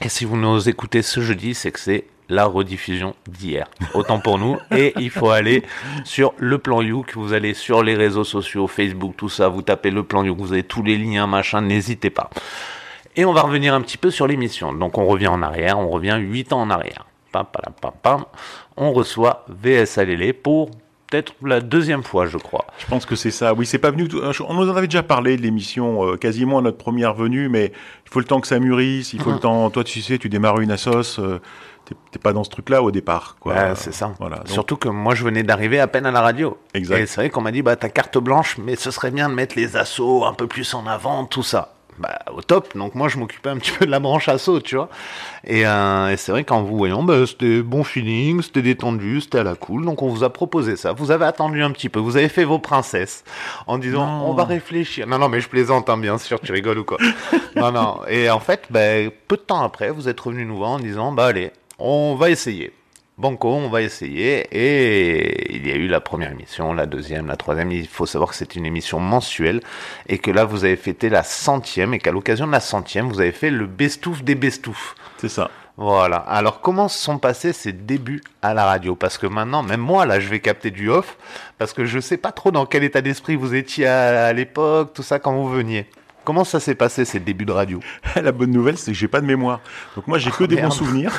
Et si vous nous écoutez ce jeudi, c'est que c'est la rediffusion d'hier. Autant pour nous. Et il faut aller sur le plan Youk. Vous allez sur les réseaux sociaux, Facebook, tout ça. Vous tapez le plan Youk. Vous avez tous les liens, machin. N'hésitez pas. Et on va revenir un petit peu sur l'émission. Donc on revient en arrière. On revient 8 ans en arrière. Pam, pam, pam, on reçoit VS Alélé pour peut-être la deuxième fois, je crois. Je pense que c'est ça. Oui, c'est pas venu. On nous en avait déjà parlé de l'émission euh, quasiment à notre première venue, mais il faut le temps que ça mûrisse. Il faut le temps. Toi, tu sais, tu démarres une assos. Euh, t'es pas dans ce truc-là au départ. Quoi. c'est ça. Voilà. Surtout que moi, je venais d'arriver à peine à la radio. Exact. Et c'est vrai qu'on m'a dit, bah, ta carte blanche, mais ce serait bien de mettre les assauts un peu plus en avant, tout ça. Bah, au top. Donc moi, je m'occupais un petit peu de la branche assaut, tu vois. Et, euh, et c'est vrai qu'en vous voyant, bah, c'était bon feeling, c'était détendu, c'était à la cool. Donc on vous a proposé ça. Vous avez attendu un petit peu. Vous avez fait vos princesses en disant, on va réfléchir. Non, non, mais je plaisante, hein, bien sûr. Tu rigoles ou quoi Non, non. Et en fait, bah, peu de temps après, vous êtes revenu nous voir en disant, bah allez, on va essayer. Banco, on va essayer. Et il y a eu la première émission, la deuxième, la troisième. Il faut savoir que c'est une émission mensuelle et que là, vous avez fêté la centième et qu'à l'occasion de la centième, vous avez fait le bestouf des bestoufs. C'est ça. Voilà. Alors, comment se sont passés ces débuts à la radio? Parce que maintenant, même moi, là, je vais capter du off parce que je sais pas trop dans quel état d'esprit vous étiez à l'époque, tout ça, quand vous veniez. Comment ça s'est passé ces débuts de radio La bonne nouvelle, c'est que j'ai pas de mémoire. Donc moi, j'ai que oh, des bons souvenirs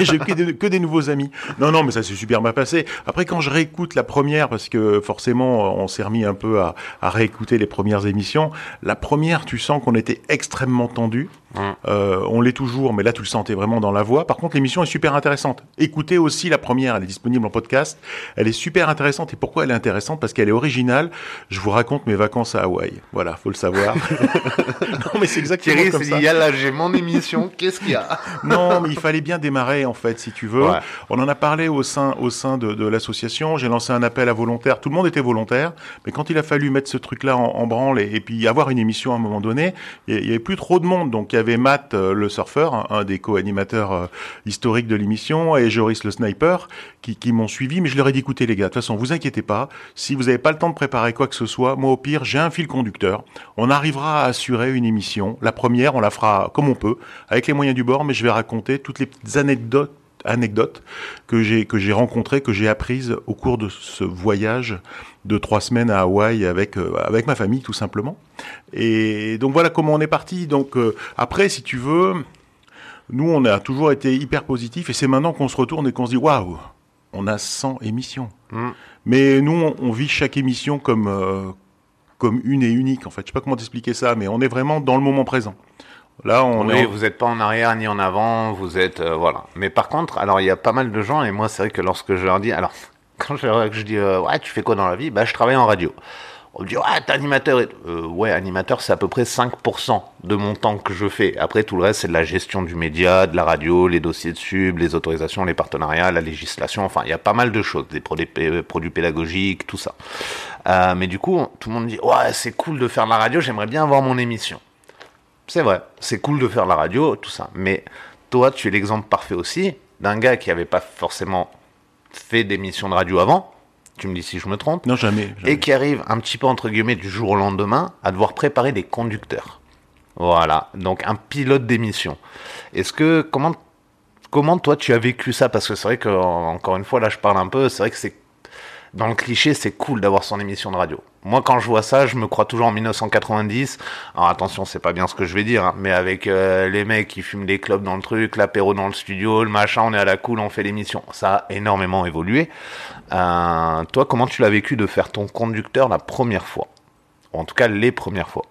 et j'ai que, des nouveaux amis. Non, non, mais ça s'est super bien passé. Après, quand je réécoute la première, parce que forcément, on s'est remis un peu à, à réécouter les premières émissions. La première, tu sens qu'on était extrêmement tendu. Euh, on l'est toujours, mais là tu le sentais vraiment dans la voix. Par contre, l'émission est super intéressante. Écoutez aussi la première, elle est disponible en podcast. Elle est super intéressante. Et pourquoi elle est intéressante? Parce qu'elle est originale. Je vous raconte mes vacances à Hawaï. Voilà, faut le savoir. non, mais c'est exactement Thierry comme ça. là, j'ai mon émission. Qu'est-ce qu'il y a? Non, mais il fallait bien démarrer en fait, si tu veux. On en a parlé au sein, au sein de, l'association. J'ai lancé un appel à volontaires. Tout le monde était volontaire, mais quand il a fallu mettre ce truc-là en, branle et, puis avoir une émission à un moment donné, il y, avait plus trop de monde, donc il y avait Matt, euh, le surfeur, un des co-animateurs euh, historiques de l'émission, et Joris, le sniper, qui, m'ont suivi. Mais je leur ai dit, écoutez les gars, de toute façon, vous inquiétez pas. Si vous n'avez pas le temps de préparer quoi que ce soit, moi au pire, j'ai un fil conducteur. On arrivera à assurer une émission. La première, on la fera comme on peut, avec les moyens du bord, mais je vais raconter toutes les petites anecdotes que j'ai rencontrées, que j'ai apprises au cours de ce voyage de trois semaines à Hawaï avec euh, avec ma famille tout simplement. Et donc voilà comment on est parti. Donc euh, après, si tu veux, nous on a toujours été hyper positif et c'est maintenant qu'on se retourne et qu'on se dit waouh, on a 100 émissions. Mm. Mais nous on, on vit chaque émission comme euh, comme une et unique en fait. Je sais pas comment t'expliquer ça, mais on est vraiment dans le moment présent. Là, on oui, est vous n'êtes pas en arrière ni en avant, vous êtes euh, voilà. Mais par contre, alors il y a pas mal de gens et moi c'est vrai que lorsque je leur dis, alors quand je, dis euh, ouais tu fais quoi dans la vie, bah je travaille en radio. On me dit ouais t'es animateur. Euh, ouais animateur c'est à peu près 5% de mon temps que je fais. Après tout le reste c'est de la gestion du média, de la radio, les dossiers de sub, les autorisations, les partenariats, la législation. Enfin il y a pas mal de choses, des produits, pé- produits pédagogiques, tout ça. Euh, mais du coup tout le monde dit ouais c'est cool de faire de la radio, j'aimerais bien avoir mon émission. C'est vrai, c'est cool de faire la radio, tout ça. Mais toi, tu es l'exemple parfait aussi d'un gars qui avait pas forcément fait d'émission de radio avant. Tu me dis si je me trompe. non jamais. jamais. Et qui arrive un petit peu entre guillemets du jour au lendemain à devoir préparer des conducteurs. Voilà, donc un pilote d'émission. Est-ce que comment comment toi tu as vécu ça? Parce que c'est vrai que en- encore une fois là je parle un peu. C'est vrai que c'est dans le cliché c'est cool d'avoir son émission de radio. Moi quand je vois ça, je me crois toujours en 1990. Alors attention, c'est pas bien ce que je vais dire, hein, mais avec euh, les mecs qui fument des clubs dans le truc, l'apéro dans le studio, le machin, on est à la cool, on fait l'émission. Ça a énormément évolué. Euh, toi, comment tu l'as vécu de faire ton conducteur la première fois? Ou en tout cas, les premières fois?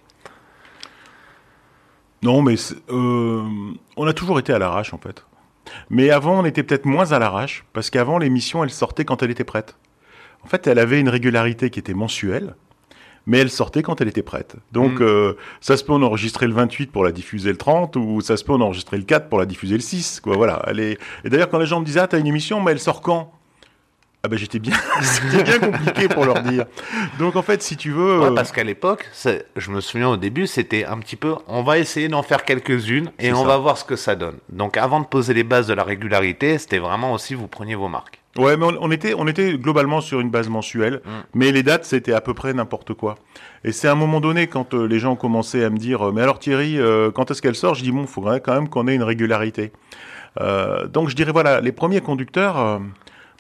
Non, mais euh, on a toujours été à l'arrache en fait. Mais avant, on était peut-être moins à l'arrache parce qu'avant, l'émission, elle sortait quand elle était prête. En fait, elle avait une régularité qui était mensuelle, mais elle sortait quand elle était prête. Donc, Mm. euh, ça se peut on enregistrer le 28 pour la diffuser le 30, ou ça se peut on enregistrer le 4 pour la diffuser le 6. Quoi, voilà. Elle est... Et d'ailleurs, quand les gens me disaient, ah, t'as une émission, mais elle sort quand? Ah ben j'étais bien, c'était bien compliqué pour leur dire. Donc en fait, si tu veux, Ouais, euh, parce qu'à l'époque, je me souviens au début, c'était un petit peu, on va essayer d'en faire quelques-unes et on ça. va voir ce que ça donne. Donc avant de poser les bases de la régularité, c'était vraiment aussi vous preniez vos marques. Ouais, mais on, on était, on était globalement sur une base mensuelle, Mm. mais les dates, c'était à peu près n'importe quoi. Et c'est à un moment donné, quand euh, les gens commençaient à me dire, euh, mais alors Thierry, euh, quand est-ce qu'elle sort? Je dis, bon, il faudrait quand même qu'on ait une régularité. Euh, donc je dirais, voilà, les premiers conducteurs,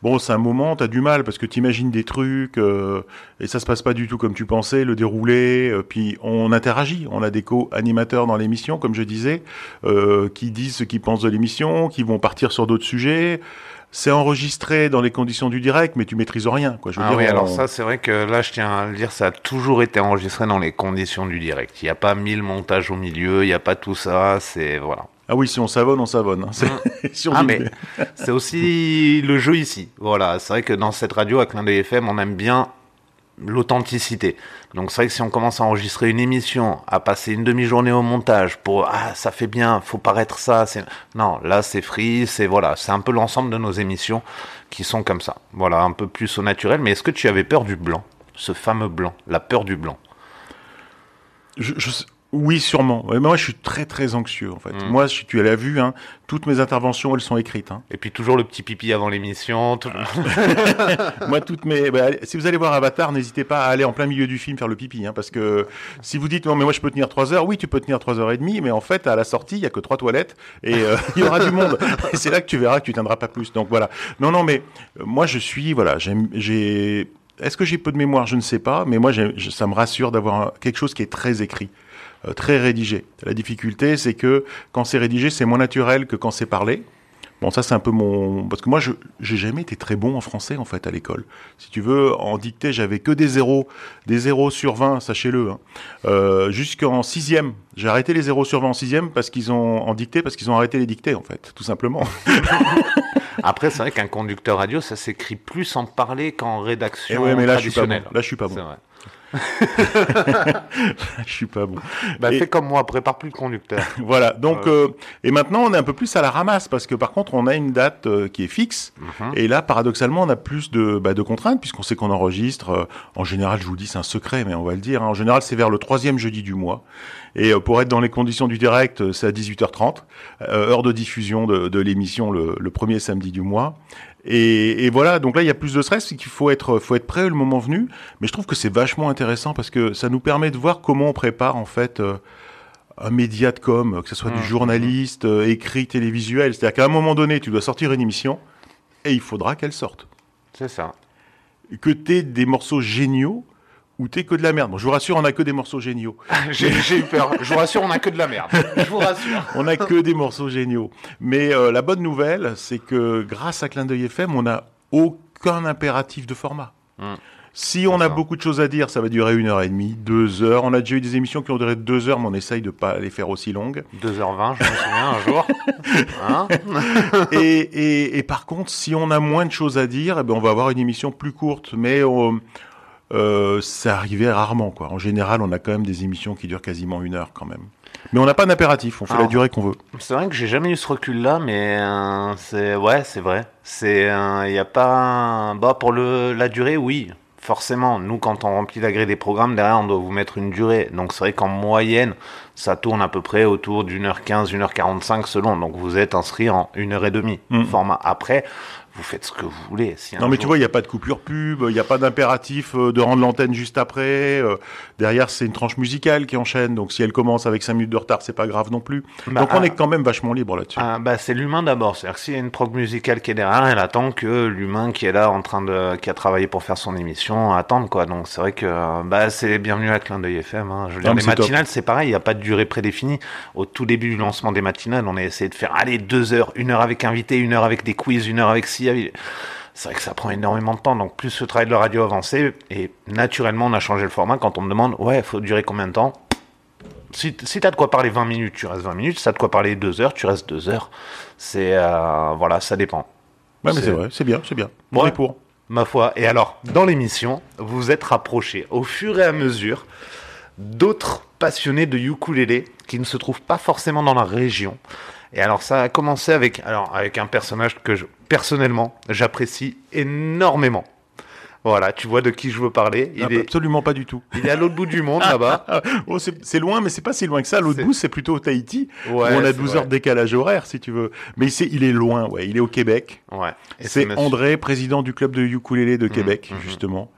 bon, c'est un moment, t'as du mal, parce que t'imagines des trucs, euh, et ça se passe pas du tout comme tu pensais, le déroulé, euh, puis on interagit, on a des co-animateurs dans l'émission, comme je disais, euh, qui disent ce qu'ils pensent de l'émission, qui vont partir sur d'autres sujets. C'est enregistré dans les conditions du direct, mais tu maîtrises rien. Quoi. Je veux Ah dire, oui, on- alors ça, c'est vrai que là, je tiens à le dire, ça a toujours été enregistré dans les conditions du direct. Il n'y a pas mille montages au milieu, il n'y a pas tout ça, c'est voilà. Ah oui, si on savonne, on savonne. hein. C'est- on Ah mais c'est aussi le jeu ici. Voilà, c'est vrai que dans cette radio à Clin d'œil FM, on aime bien l'authenticité. Donc c'est vrai que si on commence à enregistrer une émission, à passer une demi-journée au montage pour ah ça fait bien, faut paraître ça, c'est non là c'est free, c'est voilà, c'est un peu l'ensemble de nos émissions qui sont comme ça. Voilà, un peu plus au naturel. Mais est-ce que tu avais peur du blanc, ce fameux blanc, la peur du blanc? Je- je- oui, sûrement. Mais moi, je suis très, très anxieux, en fait. Mm. Moi, je- tu l'as vu, hein, toutes mes interventions, elles sont écrites. hein. Et puis toujours le petit pipi avant l'émission. tout- moi, toutes mes. bah, si vous allez voir Avatar, n'hésitez pas à aller en plein milieu du film faire le pipi, hein, parce que si vous dites non, mais moi, je peux tenir 3 heures, oui, tu peux tenir 3 heures et demie, mais en fait, à la sortie, il y a que trois toilettes et euh, il y aura du monde. Et c'est là que tu verras que tu tiendras pas plus. Donc voilà. Non, non, mais euh, moi, je suis, voilà, j'ai. Est-ce que j'ai peu de mémoire? Je ne sais pas, mais moi, ça me rassure d'avoir quelque chose qui est très écrit. Euh, très rédigé. La difficulté, c'est que quand c'est rédigé, c'est moins naturel que quand c'est parlé. Bon, ça c'est un peu mon parce que moi je j'ai jamais été très bon en français en fait à l'école. Si tu veux, en dictée j'avais que des zéros, des zéros sur 20, sachez-le. Hein. Euh, Jusqu'en sixième, j'ai arrêté les zéros sur 20 en sixième parce qu'ils ont en dictée parce qu'ils ont arrêté les dictées en fait, tout simplement. Après, c'est vrai qu'un conducteur radio, ça s'écrit plus en parler qu'en rédaction Et ouais, mais là je suis pas bon. traditionnelle. Là je suis pas bon. Je suis pas bon. Bah, Et- fais comme moi, prépare plus le conducteur. Voilà. Donc, euh, et maintenant, on est un peu plus à la ramasse parce que par contre, on a une date euh, qui est fixe. Mhm. Et là, paradoxalement, on a plus de, bah, de contraintes puisqu'on sait qu'on enregistre. euh, en général, je vous dis, c'est un secret, mais on va le dire. hein. En général, c'est vers le troisième jeudi du mois. Et euh, pour être dans les conditions du direct, euh, c'est à 18h30, euh, heure de diffusion de, de l'émission le, le premier samedi du mois. Et, et voilà, donc là, il y a plus de stress, c'est qu'il faut être, faut être prêt le moment venu. Mais je trouve que c'est vachement intéressant parce que ça nous permet de voir comment on prépare en fait euh, un média de com, que ce soit du journaliste, euh, écrit, télévisuel. C'est-à-dire qu'à un moment donné, tu dois sortir une émission et il faudra qu'elle sorte. C'est ça. Que t'aies des morceaux géniaux ou t'aies que de la merde. Bon, je vous rassure, on a que des morceaux géniaux. J'ai j'ai eu peur. Je vous rassure, on a que de la merde. Je vous rassure. On n'a que des morceaux géniaux. Mais euh, la bonne nouvelle, c'est que grâce à Clin d'œil FM, on n'a aucun impératif de format. Hmm. Si on a beaucoup de choses à dire, ça va durer une heure et demie, deux heures. On a déjà eu des émissions qui ont duré deux heures, mais on essaye de pas les faire aussi longues. 2h20, je me souviens, un jour. Hein et, et, et par contre, si on a moins de choses à dire, eh ben, on va avoir une émission plus courte. Mais euh, euh, ça arrivait rarement. Quoi. En général, on a quand même des émissions qui durent quasiment une heure quand même. Mais on n'a pas d'impératif, on fait la durée qu'on veut. C'est vrai que j'ai jamais eu ce recul-là, mais euh, c'est ouais, c'est vrai. C'est il y a pas un- bah pour le la durée, oui. Forcément, nous quand on remplit la grille des programmes, derrière on doit vous mettre une durée. Donc c'est vrai qu'en moyenne, ça tourne à peu près autour d'une heure 15, une heure 45 selon. Donc vous êtes inscrit en une heure et demie Mm. format. Après, vous faites ce que vous voulez. Si Non, mais jour- tu vois, il n'y a pas de coupure pub, il n'y a pas d'impératif euh, de rendre l'antenne juste après. euh, derrière, c'est une tranche musicale qui enchaîne, donc si elle commence avec 5 minutes de retard, c'est pas grave non plus. Bah, donc on ah. est quand même vachement libre là-dessus. Ah, bah, c'est l'humain d'abord. C'est-à-dire que s'il y a une prog musicale qui est derrière, elle attend que l'humain qui est là en train de, qui a travaillé pour faire son émission attende, quoi. Donc, c'est vrai que, bah, c'est bienvenu à Clin d'œil FM, hein. Je veux dire, Non, mais les matinales, c'est pareil. Il n'y a pas de durée prédéfinie. Au tout début du lancement des matinales, on a essayé de faire, allez, deux heures, une heure avec invité, une heure avec des quiz, une heure avec si, c'est vrai que ça prend énormément de temps, donc plus le travail de la radio avancé, et naturellement on a changé le format quand on me demande, ouais, faut durer combien de temps? Si, si t'as de quoi parler 20 minutes, tu restes 20 minutes. Si t'as de quoi parler 2 heures, tu restes 2 heures. C'est euh, voilà, ça dépend. Ouais, mais c'est- c'est vrai, c'est bien, c'est bien. On Ouais. est pour. Ma foi. Et alors, dans l'émission, vous vous êtes rapprochés au fur et à mesure d'autres passionnés de ukulélé qui ne se trouvent pas forcément dans la région. Et alors, ça a commencé avec, alors, avec un personnage que je, personnellement, j'apprécie énormément. Voilà, tu vois de qui je veux parler. Il, Ah, est, Absolument pas du tout. il est à l'autre bout du monde là-bas. Oh, c'est loin, mais c'est pas si loin que ça. L'autre bout, c'est plutôt au Tahiti, Ouais, où on a c'est 12 vrai. heures de décalage horaire, si tu veux. Mais il est loin, ouais. Il est au Québec. Ouais. C'est André, président du club de ukulélé de Québec, mhm. justement.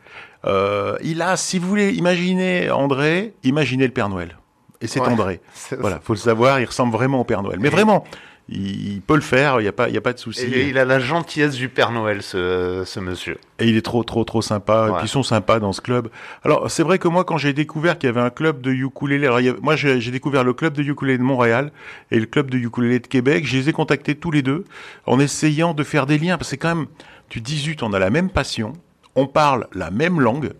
Euh, il a, si vous voulez imaginer André, imaginez le Père Noël. Et c'est Ouais. André. Voilà, faut le savoir, il ressemble vraiment au Père Noël. Mais Et- vraiment, il, peut le faire, il n'y a, pas- il y a pas de souci. Et il a la gentillesse du Père Noël, ce, ce monsieur. Et il est trop, trop, trop sympa. Et puis ils sont sympas dans ce club. Alors, c'est vrai que moi, quand j'ai découvert qu'il y avait un club de ukulélé, alors, avait- moi, j'ai j'ai découvert le club de ukulélé de Montréal et le club de ukulélé de Québec. Je les ai contactés tous les deux en essayant de faire des liens. Parce que c'est quand même, tu dis zut, on a la même passion, on parle la même langue.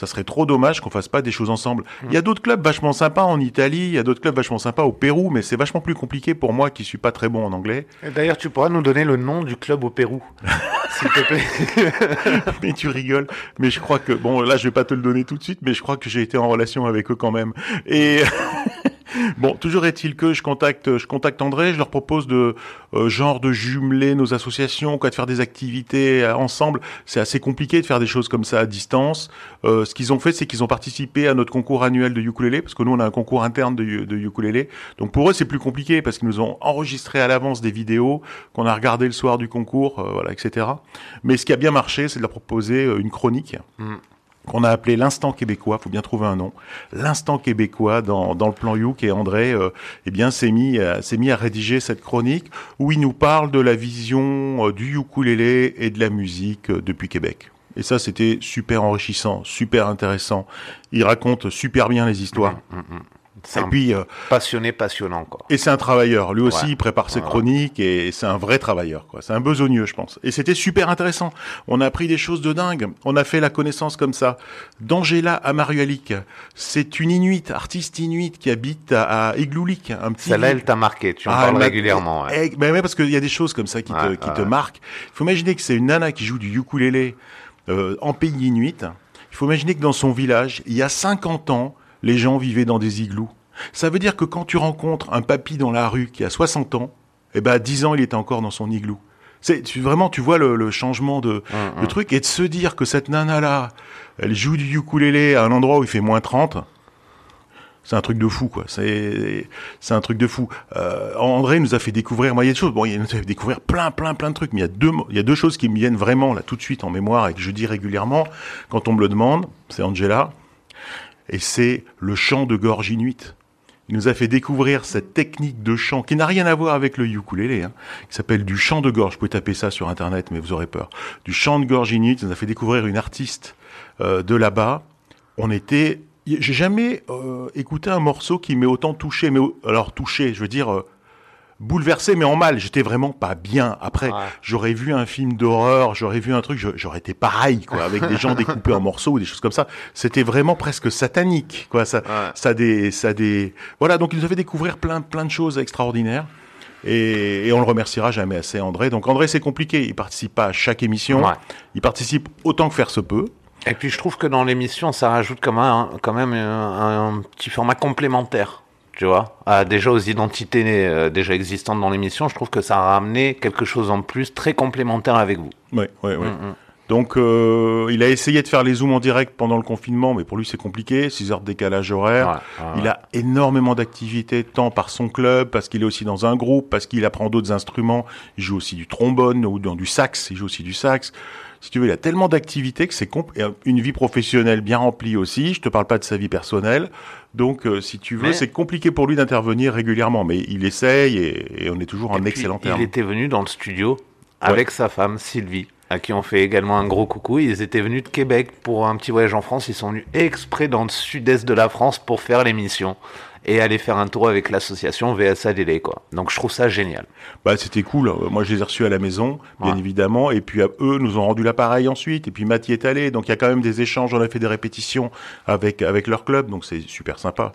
Ça serait trop dommage qu'on fasse pas des choses ensemble. Il y a d'autres clubs vachement sympas en Italie, il y a d'autres clubs vachement sympas au Pérou, mais c'est vachement plus compliqué pour moi qui suis pas très bon en anglais. D'ailleurs, tu pourras nous donner le nom du club au Pérou, s'il te plaît. mais tu rigoles. Mais je crois que bon, là, je vais pas te le donner tout de suite, mais je crois que j'ai été en relation avec eux quand même. Et bon, toujours est-il que je contacte, je contacte André, je leur propose de euh, genre de jumeler nos associations, quoi, de faire des activités euh, ensemble. C'est assez compliqué de faire des choses comme ça à distance. Euh, ce qu'ils ont fait, c'est qu'ils ont participé à notre concours annuel de ukulélé, parce que nous, on a un concours interne de, de ukulélé. Donc pour eux, c'est plus compliqué parce qu'ils nous ont enregistré à l'avance des vidéos qu'on a regardé le soir du concours, euh, voilà, etc. Mais ce qui a bien marché, c'est de leur proposer euh, une chronique Mm. Qu'on a appelé l'instant québécois. Faut bien trouver un nom. L'instant québécois dans, dans le plan Youk et André, euh, eh bien, s'est mis, s'est mis à rédiger cette chronique où il nous parle de la vision euh, du ukulélé et de la musique euh, depuis Québec. Et ça, c'était super enrichissant, super intéressant. Il raconte super bien les histoires. Mm, mm, mm. C'est Et puis, euh, passionné, passionnant, quoi. et c'est un travailleur. Lui aussi, Ouais. il prépare ses chroniques et c'est un vrai travailleur. quoi. C'est un besogneux, je pense. Et c'était super intéressant. On a appris des choses de dingue. On a fait la connaissance comme ça d'Angela Amarualik. C'est une Inuit, artiste Inuit qui habite à, à un petit. Celle-là, elle t'a marqué. Tu en Ah, parles régulièrement. ouais. Eh, ben ouais, parce qu'il y a des choses comme ça qui te, qui te marquent. Il faut imaginer que c'est une nana qui joue du ukulélé euh, en pays inuit, Il faut imaginer que dans son village, il y a 50 ans, les gens vivaient dans des igloos. Ça veut dire que quand tu rencontres un papy dans la rue qui a 60 ans, eh ben, à 10 ans, il était encore dans son igloo. C'est tu- vraiment, tu vois le, le changement de, de truc et de se dire que cette nana là, elle joue du ukulélé à un endroit où il fait moins 30. C'est un truc de fou, quoi. C'est, c'est un truc de fou. Euh, André nous a fait découvrir, a des choses. Bon, il nous a fait découvrir plein, plein, plein de trucs. Mais il y a deux, il y a deux choses qui me viennent vraiment là tout de suite en mémoire et que je dis régulièrement quand on me le demande. C'est Angela et c'est le chant de gorge inuit. Il nous a fait découvrir cette technique de chant qui n'a rien à voir avec le ukulélé, hein, qui s'appelle du chant de gorge. Vous pouvez taper ça sur internet, mais vous aurez peur. Du chant de gorge inuit. Il nous a fait découvrir une artiste euh, de là-bas. On était, j'ai jamais euh, écouté un morceau qui m'ait autant touché, mais alors touché, je veux dire euh, bouleversé, mais en mal. J'étais vraiment pas bien. Après, Ouais. j'aurais vu un film d'horreur, j'aurais vu un truc, j'aurais été pareil, quoi, avec des gens découpés en morceaux ou des choses comme ça. C'était vraiment presque satanique, quoi. Ça, Ouais. ça a des, ça des, voilà. Donc, il nous a fait découvrir plein, plein de choses extraordinaires. Et, et on le remerciera jamais assez, André. Donc, André, c'est compliqué. Il participe pas à chaque émission. Ouais. Il participe autant que faire se peut. Et puis je trouve que dans l'émission, ça rajoute quand même, quand même un, un petit format complémentaire, tu vois, déjà aux identités euh, déjà existantes dans l'émission. Je trouve que ça a ramené quelque chose en plus très complémentaire avec vous. Ouais, ouais, ouais. Mm, mm. Donc, euh, il a essayé de faire les zooms en direct pendant le confinement, mais pour lui, c'est compliqué. 6 heures de décalage horaire. Ouais, ouais, Il a énormément d'activités, tant par son club, parce qu'il est aussi dans un groupe, parce qu'il apprend d'autres instruments. Il joue aussi du trombone ou dans du sax. Il joue aussi du sax. Si tu veux, il a tellement d'activités que c'est et une vie professionnelle bien remplie aussi. Je te parle pas de sa vie personnelle. Donc, euh, si tu veux, Mais- c'est compliqué pour lui d'intervenir régulièrement, mais il essaye et, et on est toujours en Et puis, excellent terme. Il était venu dans le studio avec sa femme Sylvie, à qui on fait également un gros coucou. Ils étaient venus de Québec pour un petit voyage en France. Ils sont venus exprès dans le sud-est de la France pour faire l'émission et aller faire un tour avec l'association VSA Délé, quoi. Donc je trouve ça génial. Bah, c'était cool. Moi, je les ai reçus à la maison, bien Ouais. évidemment. Et puis, eux nous ont rendu l'appareil ensuite. Et puis, Matt y est allé. Donc, il y a quand même des échanges. On a fait des répétitions avec, avec leur club. Donc, c'est super sympa.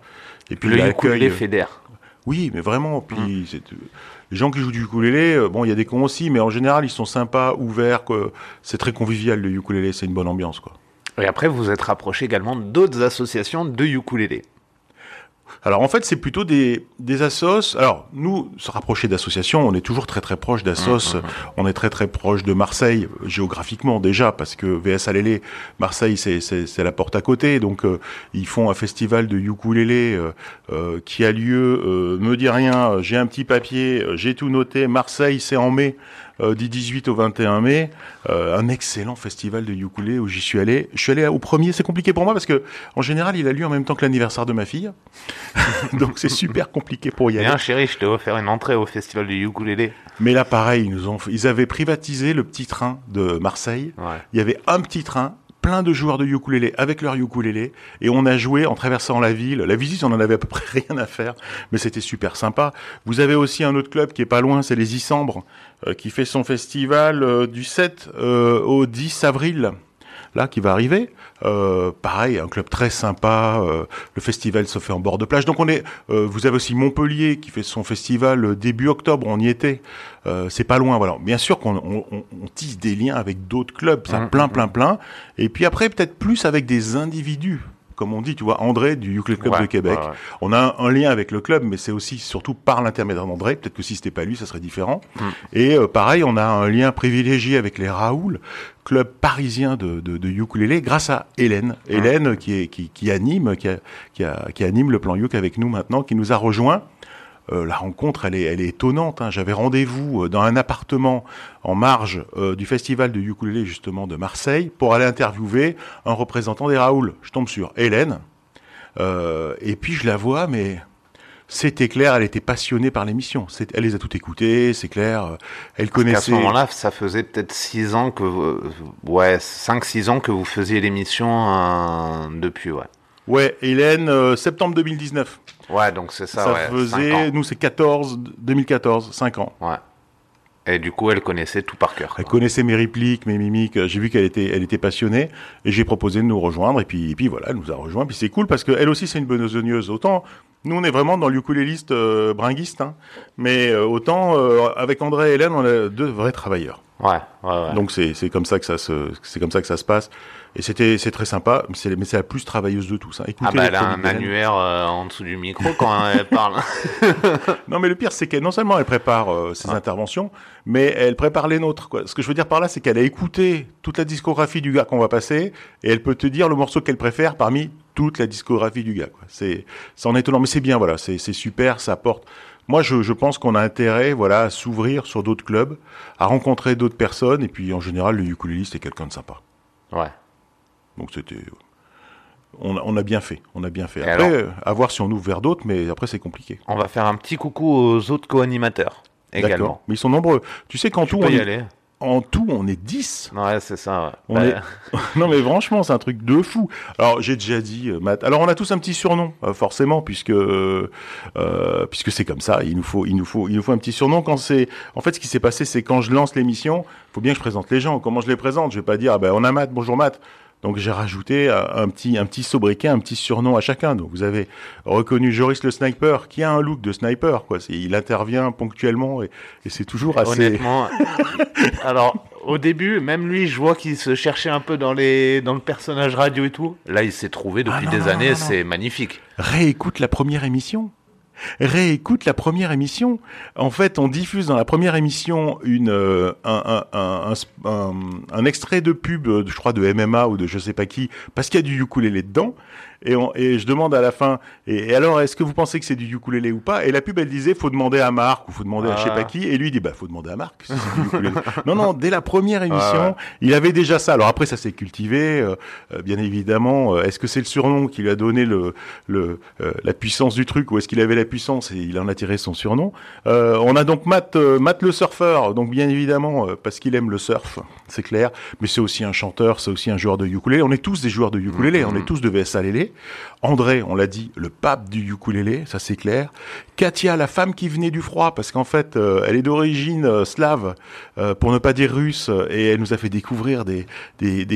Et puis, Le ukulélé fédère. Oui, mais vraiment. Puis, c'est, euh, les gens qui jouent du ukulélé, euh, bon, il y a des cons aussi, mais en général, ils sont sympas, ouverts. C'est très convivial, le ukulélé. C'est une bonne ambiance, quoi. Et après, vous êtes rapproché également d'autres associations de ukulélé. Alors en fait, c'est plutôt des, des assos. Alors nous, se rapprocher d'associations, on est toujours très très proche d'assos. On est très très proche de Marseille géographiquement déjà parce que VS Alélé, Marseille, c'est c'est c'est la porte à côté. Donc euh, ils font un festival de ukulélé euh, euh, qui a lieu. Euh, me dit rien. J'ai un petit papier. J'ai tout noté. Marseille, c'est en mai. Euh, du 18 au 21 mai, euh, un excellent festival de ukulélé où j'y suis allé. Je suis allé au premier, c'est compliqué pour moi parce que en général il a lieu en même temps que l'anniversaire de ma fille, donc c'est super compliqué pour y aller. Bien, chérie, je t'ai offert une entrée au festival du ukulélé. Mais là, pareil, ils nous ont, ils avaient privatisé le petit train de Marseille. Ouais. Il y avait un petit train, plein de joueurs de ukulélé avec leur ukulélé, et on a joué en traversant la ville. La visite, on en avait à peu près rien à faire, mais c'était super sympa. Vous avez aussi un autre club qui est pas loin, c'est les Isambres, euh, qui fait son festival euh, du 7 euh, au 10 avril. Là, qui va arriver. Euh, pareil, un club très sympa. euh, le festival se fait en bord de plage. Donc on est. euh, vous avez aussi Montpellier qui fait son festival euh, début octobre. On y était. Euh, c'est pas loin. Voilà. Bien sûr qu'on on, on- on tisse des liens avec d'autres clubs. Ça, Mhm, plein, plein, plein. Et puis après, peut-être plus avec des individus. Comme on dit, tu vois, André du Ukulele Club Ouais, de Québec. ouais, ouais. On a un, un lien avec le club, mais c'est aussi surtout par l'intermédiaire d'André. Peut-être que si c'était pas lui, ça serait différent. Mm. Et euh, pareil, on a un lien privilégié avec les Raoul, club parisien de, de, de ukulélé, grâce à Hélène. Mm. Hélène qui, est, qui, qui anime, qui, a- qui, a- qui anime le plan Yuk avec nous maintenant, qui nous a rejoint. Euh, la rencontre, elle est, elle est étonnante. hein. J'avais rendez-vous euh, dans un appartement en marge euh, du festival de ukulélé justement de Marseille pour aller interviewer un représentant des Raoul. Je tombe sur Hélène. Euh, et puis je la vois, mais c'était clair, elle était passionnée par l'émission. Elle les a toutes écoutées, c'est clair. Elle connaissait. ce moment-là, ça faisait peut-être 6 ans que vous, ouais, 5-6 ans que vous faisiez l'émission euh, depuis, ouais. Ouais, Hélène, euh, septembre 2019. Ouais, donc c'est ça, Ça, ouais. faisait, ans. nous c'est 14, 2014, 5 ans. Ouais. Et du coup, elle connaissait tout par cœur. Elle quoi. connaissait mes répliques, mes mimiques. J'ai vu qu'elle était, elle était passionnée et j'ai proposé de nous rejoindre. Et puis, et puis voilà, elle nous a rejoint. Puis c'est cool parce qu'elle aussi c'est une besogneuse. Autant nous on est vraiment dans l'ukuléliste euh, bringuiste, hein, mais euh, autant euh, avec André et Hélène on est deux vrais travailleurs. Ouais, ouais, ouais. Donc c'est c'est comme ça que ça se c'est comme ça que ça se passe. Et c'était c'est très sympa. mais C'est mais c'est la plus travailleuse de tous. Hein. Écoutez ah bah elle a un annuaire euh, en dessous du micro quand elle parle. Non, mais le pire, c'est qu'elle, non seulement elle prépare euh, ses interventions, mais elle prépare les nôtres. Quoi. Ce que je veux dire par là, c'est qu'elle a écouté toute la discographie du gars qu'on va passer, et elle peut te dire le morceau qu'elle préfère parmi toute la discographie du gars. Quoi. C'est, c'est en étonnant, mais c'est bien, voilà, c'est, c'est super, ça apporte. Moi, je, je pense qu'on a intérêt, voilà, à s'ouvrir sur d'autres clubs, à rencontrer d'autres personnes, et puis en général, le ukuléliste est quelqu'un de sympa. ouais. Donc c'était, on, a- on a bien fait, on a bien fait. Après, alors euh, à voir si on ouvre vers d'autres, mais après c'est compliqué. On va faire un petit coucou aux autres co-animateurs également. Mais ils sont nombreux. Tu sais qu'en tout, on y est, aller. en tout, on est 10. Ouais, c'est ça. ouais. On Bah, est- non mais franchement, c'est un truc de fou. Alors j'ai déjà dit, euh, Matt. Alors on a tous un petit surnom, euh, forcément, puisque euh, puisque c'est comme ça. Il nous faut, il nous faut, il nous faut un petit surnom. Quand c'est, en fait, ce qui s'est passé, c'est quand je lance l'émission, faut bien que je présente les gens. Comment je les présente? Je vais pas dire, ah ben on a Matt, bonjour Matt. Donc j'ai rajouté euh, un petit, un petit sobriquet, un petit surnom à chacun. Donc vous avez reconnu Joris le sniper, qui a un look de sniper. Quoi. Il intervient ponctuellement et, et c'est toujours assez. Honnêtement, alors au début, même lui, je vois qu'il se cherchait un peu dans les dans le personnage radio et tout. Là, il s'est trouvé depuis Ah non, des non, années, c'est magnifique. réécoute la première émission. Réécoute la première émission. En fait, on diffuse dans la première émission une, euh, un, extrait de pub, euh, je crois de MMA ou de je sais pas qui, parce qu'il y a du ukulélé dedans. Et, on, et je demande à la fin, et, et alors, est-ce que vous pensez que c'est du ukulélé ou pas? Et la pub, elle disait, faut demander à Marc ou faut demander à je sais Ah. pas qui. Et lui, il dit, bah, faut demander à Marc. si du non, non, dès la première émission, il avait déjà ça. Alors après, ça s'est cultivé, euh, euh, bien évidemment. Euh, Est-ce que c'est le surnom qui lui a donné le, le, euh, la puissance du truc ou est-ce qu'il avait la puissance et il en a tiré son surnom? Euh, On a donc Matt, euh, Matt le surfeur, donc bien évidemment euh, parce qu'il aime le surf, c'est clair. Mais c'est aussi un chanteur, c'est aussi un joueur de ukulélé. On est tous des joueurs de ukulélé, on est tous de VS Lélé. André, on l'a dit, le pape du ukulélé, ça c'est clair. Katia, la femme qui venait du froid, parce qu'en fait, euh, elle est d'origine euh, slave, euh, pour ne pas dire russe, et elle nous a fait découvrir des,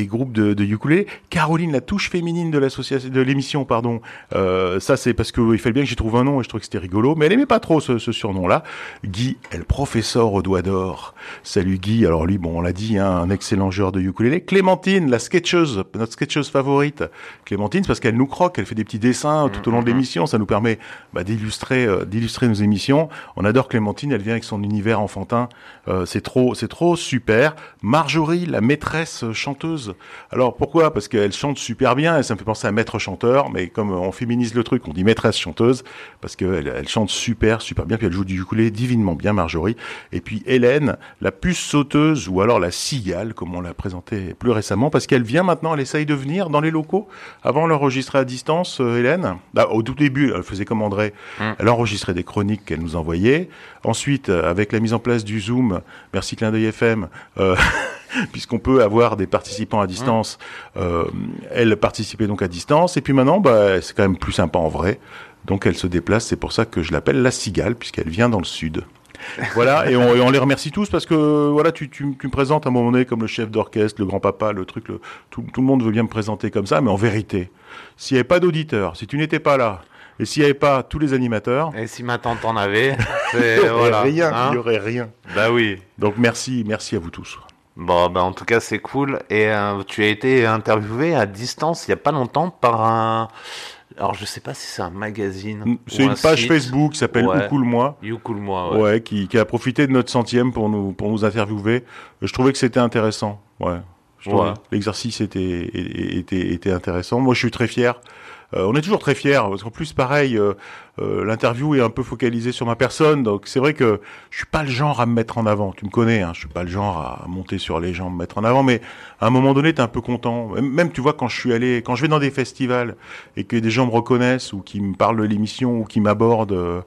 groupes de, de ukulélé. Caroline, la touche féminine de l'association, de l'émission, pardon. Ça c'est parce qu'il fallait bien que j'y trouve un nom et je trouvais que c'était rigolo, mais elle aimait pas trop ce, surnom-là. Guy, elle professeur au doigt d'or. Salut Guy. Alors lui, bon, on l'a dit, hein, un excellent joueur de ukulélé. Clémentine, la sketcheuse, notre sketcheuse favorite. Clémentine, parce qu'elle nous croque, elle fait des petits dessins tout au long de l'émission, ça nous permet bah, d'illustrer, euh, d'illustrer nos émissions. On adore Clémentine, elle vient avec son univers enfantin. Euh, c'est trop, c'est trop super. Marjorie, la maîtresse chanteuse. Alors pourquoi? Parce qu'elle chante super bien et ça me fait penser à maître chanteur, mais comme on féminise le truc, on dit maîtresse chanteuse parce qu'elle elle chante super, super bien, puis elle joue du ukulélé divinement bien, Marjorie. Et puis Hélène, la puce sauteuse ou alors la cigale, comme on l'a présenté plus récemment, parce qu'elle vient maintenant, elle essaye de venir dans les locaux. Avant, elle enregistrait à distance, euh, Hélène. Bah, au tout début, elle faisait comme André. Elle enregistrait des chroniques qu'elle nous envoyait. Ensuite, euh, avec la mise en place du Zoom, merci Clin d'œil FM, euh, puisqu'on peut avoir des participants à distance, euh, elle participait donc à distance. Et puis maintenant, bah, c'est quand même plus sympa en vrai. Donc elle se déplace, c'est pour ça que je l'appelle la cigale, puisqu'elle vient dans le sud. voilà, et on, et on les remercie tous parce que voilà, tu, tu, tu me présentes à un moment donné comme le chef d'orchestre, le grand-papa, le truc, le, tout, tout le monde veut bien me présenter comme ça, mais en vérité, s'il n'y avait pas d'auditeurs, si tu n'étais pas là, et s'il n'y avait pas tous les animateurs, Et si ma tante en avait, il n'y voilà. rien, hein. il y aurait rien. Bah oui. Donc merci, merci à vous tous. Bon, bah en tout cas, c'est cool. Et euh, tu as été interviewé à distance il y a pas longtemps par un. Alors, je sais pas si c'est un magazine. C'est une un page site. Facebook qui s'appelle Ouais. Ou Cool Moi. You Cool Moi, ouais. Ouais, qui, qui a profité de notre centième pour nous, pour nous interviewer. Je trouvais que c'était intéressant. Ouais. L'exercice était, était, était intéressant. Moi, je suis très fier. Euh, on est toujours très fiers, parce qu'en plus, pareil, euh, euh, l'interview est un peu focalisée sur ma personne, donc c'est vrai que je suis pas le genre à me mettre en avant. Tu me connais, hein, je suis pas le genre à monter sur les gens, me mettre en avant, mais à un moment donné, t'es un peu content. Même, même, tu vois, quand je suis allé, quand je vais dans des festivals et que des gens me reconnaissent ou qui me parlent de l'émission ou qui m'abordent,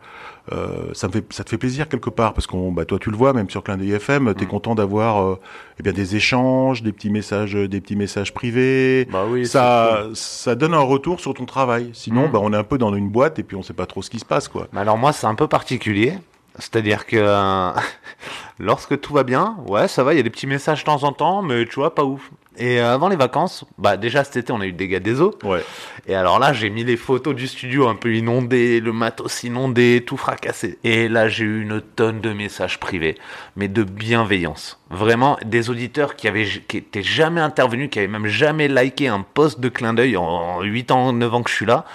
euh, ça me fait, ça te fait plaisir quelque part, parce qu'on, bah, toi, tu le vois, même sur Clin d'œil FM, Mm. t'es content d'avoir, euh, eh bien, des échanges, des petits messages, des petits messages privés. Bah oui, ça, ça donne un retour sur ton travail. Sinon, Mm. bah, on est un peu dans une boîte et puis on sait pas trop ce qui se passe, quoi. Alors moi, c'est un peu particulier. C'est-à-dire que euh, lorsque tout va bien, ouais, ça va, il y a des petits messages de temps en temps, mais tu vois, pas ouf. Et euh, avant les vacances, bah déjà cet été on a eu des dégâts des eaux. Ouais. Et alors là j'ai mis les photos du studio un peu inondé, le matos inondé, tout fracassé. Et là j'ai eu une tonne de messages privés, mais de bienveillance. Vraiment des auditeurs qui avaient qui étaient jamais intervenus, qui avaient même jamais liké un post de clin d'œil en 8 ans, 9 ans que je suis là.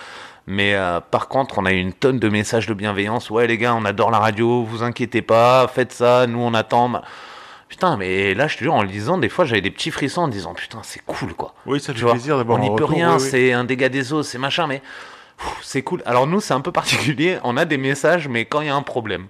Mais euh, par contre, on a eu une tonne de messages de bienveillance. Ouais, les gars, on adore la radio, vous inquiétez pas, faites ça, nous on attend. Putain, mais là, je te jure, en le disant, des fois, j'avais des petits frissons en disant, putain, c'est cool, quoi. Oui, ça fait plaisir d'avoir on n'y peut rien, oui, oui. c'est un dégât des eaux, c'est machin, mais c'est cool. Alors nous, c'est un peu particulier, on a des messages, mais quand il y a un problème.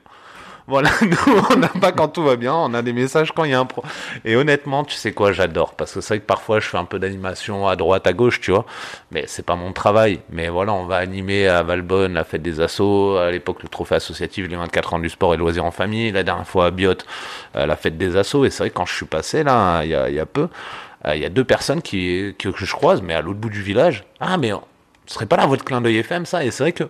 Voilà, nous, on n'a pas quand tout va bien, on a des messages quand il y a un problème. Et honnêtement, tu sais quoi, j'adore, parce que c'est vrai que parfois, je fais un peu d'animation à droite, à gauche, tu vois, mais c'est pas mon travail. Mais voilà, on va animer à Valbonne la fête des assos, à l'époque, le trophée associatif, les 24 ans du sport et loisirs en famille, la dernière fois à Biot, la fête des assos, et c'est vrai que quand je suis passé, là, il y a, il y a peu, euh, il y a deux personnes qui, que je croise, mais à l'autre bout du village. Ah, mais ce serait pas là votre clin d'œil FM, ça Et c'est vrai que,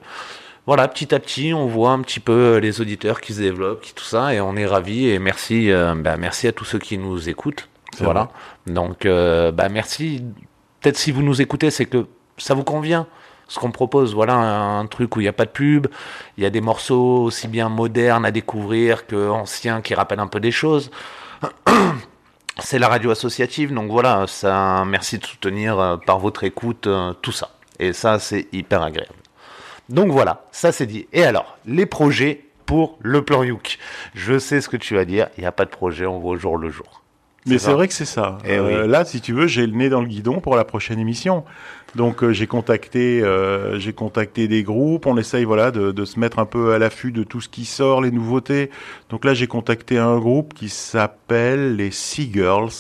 voilà, petit à petit, on voit un petit peu euh, les auditeurs qui se développent, qui tout ça, et on est ravis. Et merci, euh, bah, merci à tous ceux qui nous écoutent. Voilà. Donc, euh, bah, merci. Peut-être si vous nous écoutez, c'est que ça vous convient ce qu'on propose. Voilà un, un truc où il n'y a pas de pub, il y a des morceaux aussi bien modernes à découvrir que anciens qui rappellent un peu des choses. C'est la radio associative, donc voilà, ça, merci de soutenir euh, par votre écoute euh, tout ça. Et ça, c'est hyper agréable. Donc voilà, ça c'est dit. Et alors, les projets pour le plan Youk. Je sais ce que tu vas dire, il n'y a pas de projet, on voit au jour le jour. Mais c'est vrai que c'est ça. Eh Euh, oui. Là, si tu veux, j'ai le nez dans le guidon pour la prochaine émission. Donc euh, j'ai contacté, euh, j'ai contacté des groupes. On essaye voilà de, de se mettre un peu à l'affût de tout ce qui sort, les nouveautés. Donc là, j'ai contacté un groupe qui s'appelle les Sea Girls,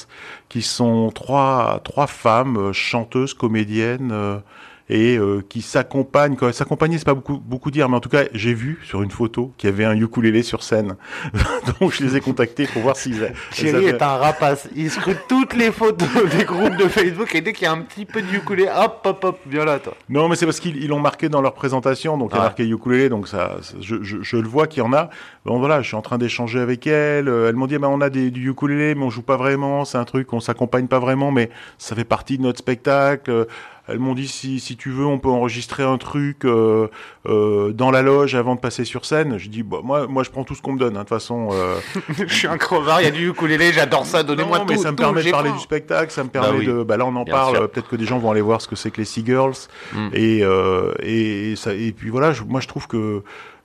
qui sont trois trois femmes chanteuses, comédiennes. Euh, et euh, qui s'accompagnent. Quand s'accompagner, c'est pas beaucoup beaucoup dire, mais en tout cas, j'ai vu sur une photo qu'il y avait un ukulélé sur scène. Donc je les ai contactés pour voir s'ils. elles Thierry avaient- est un rapace. Il scrute toutes les photos des groupes de Facebook et dès qu'il y a un petit peu de ukulélé, hop, hop, hop, viens là, toi. Non, mais c'est parce qu'ils ils l'ont marqué dans leur présentation, donc il y a marqué ukulélé, donc ça, je, je, je le vois qu'il y en a. Bon voilà, je suis en train d'échanger avec elles. euh, Elles m'ont dit, bah, on a des, du ukulélé, mais on joue pas vraiment. C'est un truc, on s'accompagne pas vraiment, mais ça fait partie de notre spectacle. Elles m'ont dit, si, si tu veux, on peut enregistrer un truc euh, euh, dans la loge avant de passer sur scène. Je dis, bah, moi, moi, je prends tout ce qu'on me donne. hein, De toute façon. euh, Je suis un crevard, il y a du ukulélé, j'adore ça, donnez-moi tout. mais ça me tout, permet de parler du spectacle, ça me permet Bah oui. de. Bah là, on en Bien parle. Peut-être que des gens vont aller voir ce que c'est que les Sea Girls. Mm. Et, euh, et, ça, et puis voilà, je- moi je trouve que.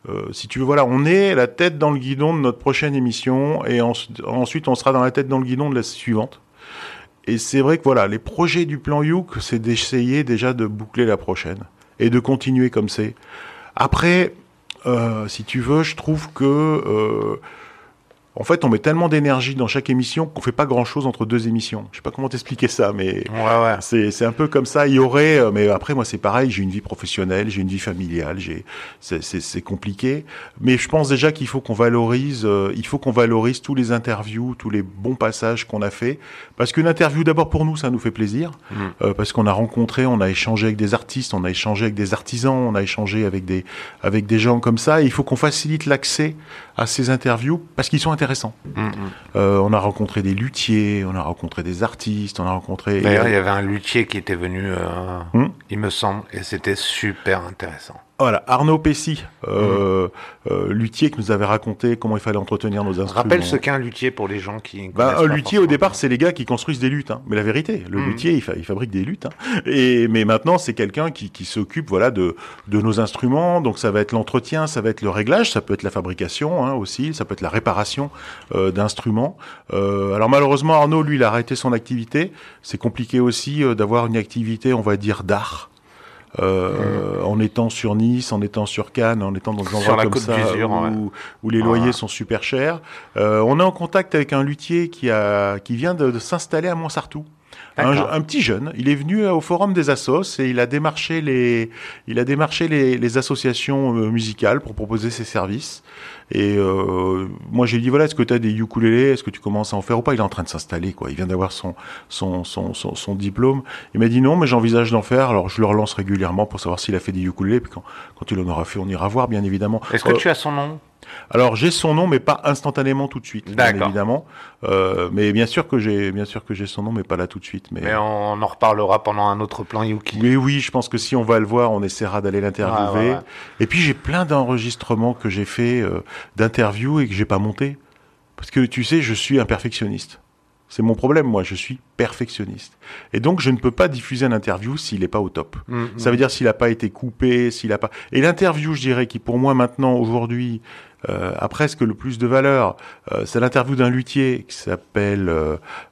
euh, si tu veux, voilà, on est la tête dans le guidon de notre prochaine émission et en- ensuite on sera dans la tête dans le guidon de la suivante. Et c'est vrai que voilà, les projets du plan Youk, c'est d'essayer déjà de boucler la prochaine et de continuer comme c'est. Après, euh, si tu veux, je trouve que euh, en fait, on met tellement d'énergie dans chaque émission qu'on fait pas grand chose entre deux émissions. Je sais pas comment t'expliquer ça, mais Ouais, ouais. c'est c'est un peu comme ça. Il y aurait, euh, mais après moi c'est pareil. J'ai une vie professionnelle, j'ai une vie familiale, j'ai c'est- c'est compliqué. Mais je pense déjà qu'il faut qu'on valorise, euh, il faut qu'on valorise tous les interviews, tous les bons passages qu'on a fait. Parce qu'une interview d'abord pour nous, ça nous fait plaisir, Mm. euh, parce qu'on a rencontré, on a échangé avec des artistes, on a échangé avec des artisans, on a échangé avec des avec des gens comme ça. Et il faut qu'on facilite l'accès à ces interviews parce qu'ils sont Mm, mm. Euh, on a rencontré des luthiers, on a rencontré des artistes, on a rencontré. D'ailleurs, il y avait un luthier qui était venu, euh, Hmm. il me semble, et c'était super intéressant. Voilà, Arnaud Pessy, euh, euh, luthier qui nous avait raconté comment il fallait entretenir nos instruments. Rappelle ce qu'est un luthier pour les gens qui. Bah, un luthier au départ, c'est les gars qui construisent des luttes. Hein. Mais la vérité, le Mhm. luthier, il, fa- il fabrique des luttes. Hein. Et mais maintenant, c'est quelqu'un qui, qui s'occupe, voilà, de de nos instruments. Donc ça va être l'entretien, ça va être le réglage, ça peut être la fabrication hein, aussi, ça peut être la réparation euh, d'instruments. Euh, alors malheureusement, Arnaud, lui, il a arrêté son activité. C'est compliqué aussi euh, d'avoir une activité, on va dire, d'art. Euh, En étant sur Nice, en étant sur Cannes, en étant dans des endroits comme ça où, ouais. où les loyers sont super chers. Euh, on est en contact avec un luthier qui, a, qui vient de, de s'installer à Montsartou. Un, petit jeune, il est venu euh, au forum des assos et il a démarché les, il a démarché les, les associations euh, musicales pour proposer ses services. Et euh, moi j'ai dit voilà, est-ce que tu as des ukulélés, est-ce que tu commences à en faire ou pas? Il est en train de s'installer quoi. Il vient d'avoir son son, son, son son diplôme. Il m'a dit non, mais j'envisage d'en faire. Alors je le relance régulièrement pour savoir s'il a fait des ukulélés. Puis quand quand il en aura fait, on ira voir bien évidemment. Est-ce que tu as son nom? Alors j'ai son nom, mais pas instantanément tout de suite, bien évidemment. Euh, mais bien sûr que j'ai, bien sûr que j'ai son nom, mais pas là tout de suite. Mais, Mais on en reparlera pendant un autre plan Yuki. mais oui, je pense que si on va le voir, on essaiera d'aller l'interviewer. Ouais. Et puis j'ai plein d'enregistrements que j'ai fait euh, d'interviews et que j'ai pas monté, parce que tu sais, je suis un perfectionniste. C'est mon problème, moi, je suis perfectionniste. Et donc, je ne peux pas diffuser une interview s'il n'est pas au top. Mm, Ça veut dire s'il n'a pas été coupé, s'il a pas. Et l'interview, je dirais, qui pour moi maintenant, aujourd'hui, euh, a presque le plus de valeur, euh, c'est l'interview d'un luthier qui s'appelle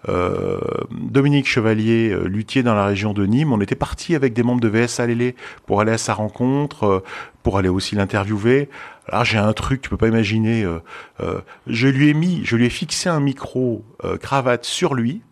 euh, Dominique Chevalier, luthier dans la région de Nîmes. On était parti avec des membres de VS Alélé pour aller à sa rencontre, pour aller aussi l'interviewer. Alors j'ai un truc, tu peux pas imaginer. euh, euh, je lui ai mis, je lui ai fixé un micro euh, cravate sur lui.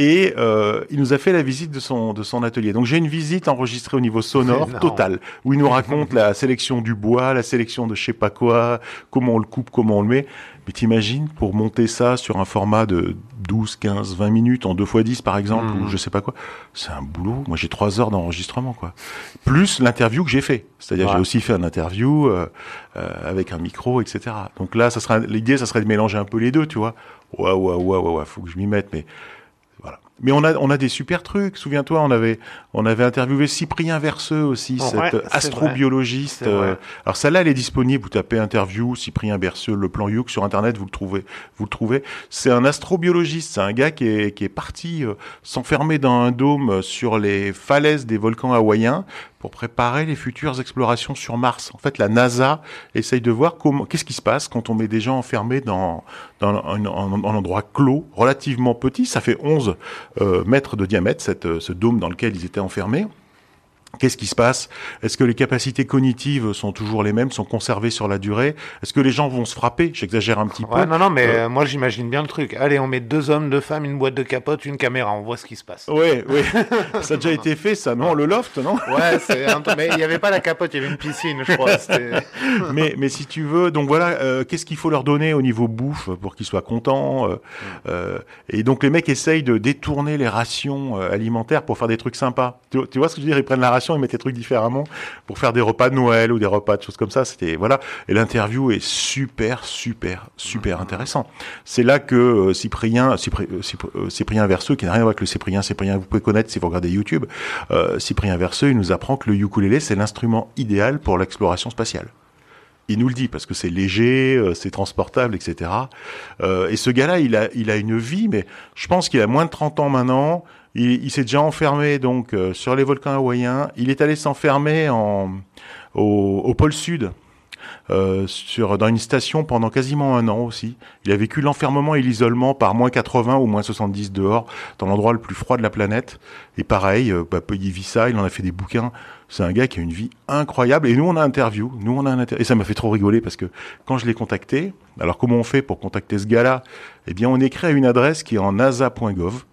Et euh, il nous a fait la visite de son, de son atelier. Donc j'ai une visite enregistrée au niveau sonore total, où il nous raconte la sélection du bois, la sélection de je sais pas quoi, comment on le coupe, comment on le met. Mais t'imagines, pour monter ça sur un format de 12, 15, 20 minutes, en 2 x 10 par exemple, Mhm. ou je sais pas quoi, c'est un boulot. Moi j'ai 3 heures d'enregistrement, quoi. Plus l'interview que j'ai fait. C'est-à-dire Ouais. j'ai aussi fait un interview euh, euh, avec un micro, etc. Donc là, ça sera l'idée, ça serait de mélanger un peu les deux, tu vois. Ouais, ouais, ouais, ouais, faut que je m'y mette, mais. Mais on a, on a des super trucs. Souviens-toi, on avait, on avait interviewé Cyprien Verseux aussi, cet astrobiologiste. euh, alors celle-là, elle est disponible. Vous tapez interview Cyprien Verseux, le plan Youk sur internet, vous le trouvez. Vous le trouvez. C'est un astrobiologiste. C'est un gars qui est, qui est parti euh, s'enfermer dans un dôme euh, sur les falaises des volcans hawaïens pour préparer les futures explorations sur Mars. En fait, la NASA essaye de voir comment, qu'est-ce qui se passe quand on met des gens enfermés dans, dans un, endroit clos, relativement petit. Ça fait 11 euh, mètres de diamètre, ce dôme dans lequel ils étaient enfermés. Qu'est-ce qui se passe? Est-ce que les capacités cognitives sont toujours les mêmes, sont conservées sur la durée? Est-ce que les gens vont se frapper? J'exagère un petit Ouais, peu. non, non, mais Euh, euh, moi j'imagine bien le truc. Allez, on met deux hommes, deux femmes, une boîte de capote, une caméra, on voit ce qui se passe. Ouais, ouais. ça a déjà été fait, ça, non? Le loft, non? Ouais, c'est un mais il n'y avait pas la capote, il y avait une piscine, je crois. mais, mais si tu veux, donc voilà, euh, qu'est-ce qu'il faut leur donner au niveau bouffe pour qu'ils soient contents euh, euh, Et donc les mecs essayent de détourner les rations alimentaires pour faire des trucs sympas. Tu, tu vois ce que je veux dire? Ils prennent la ration, ils des trucs différemment pour faire des repas de Noël ou des repas de choses comme ça. C'était voilà. Et l'interview est super, super, super intéressant. C'est là que euh, Cyprien, Cypri- euh, euh, Cyprien Verseux, qui n'a rien à voir avec le Cyprien, Cyprien, vous pouvez connaître si vous regardez YouTube, euh, Cyprien Verseux, il nous apprend que le ukulélé, c'est l'instrument idéal pour l'exploration spatiale. Il nous le dit parce que c'est léger, c'est transportable, etc. Euh, et ce gars-là, il a, il a une vie, mais je pense qu'il a moins de 30 ans maintenant. Il, s'est déjà enfermé donc euh, sur les volcans hawaïens. Il est allé s'enfermer en au, pôle sud. euh, dans une station pendant quasiment un an aussi. Il a vécu l'enfermement et l'isolement par moins 80 ou moins 70 dehors, dans l'endroit le plus froid de la planète. Et pareil, euh, bah, il vit ça, il en a fait des bouquins. C'est un gars qui a une vie incroyable. Et nous, on a interview. Nous, on a un Et ça m'a fait trop rigoler parce que quand je l'ai contacté, alors comment on fait pour contacter ce gars-là? Eh bien, on écrit à une adresse qui est en nasa.gov.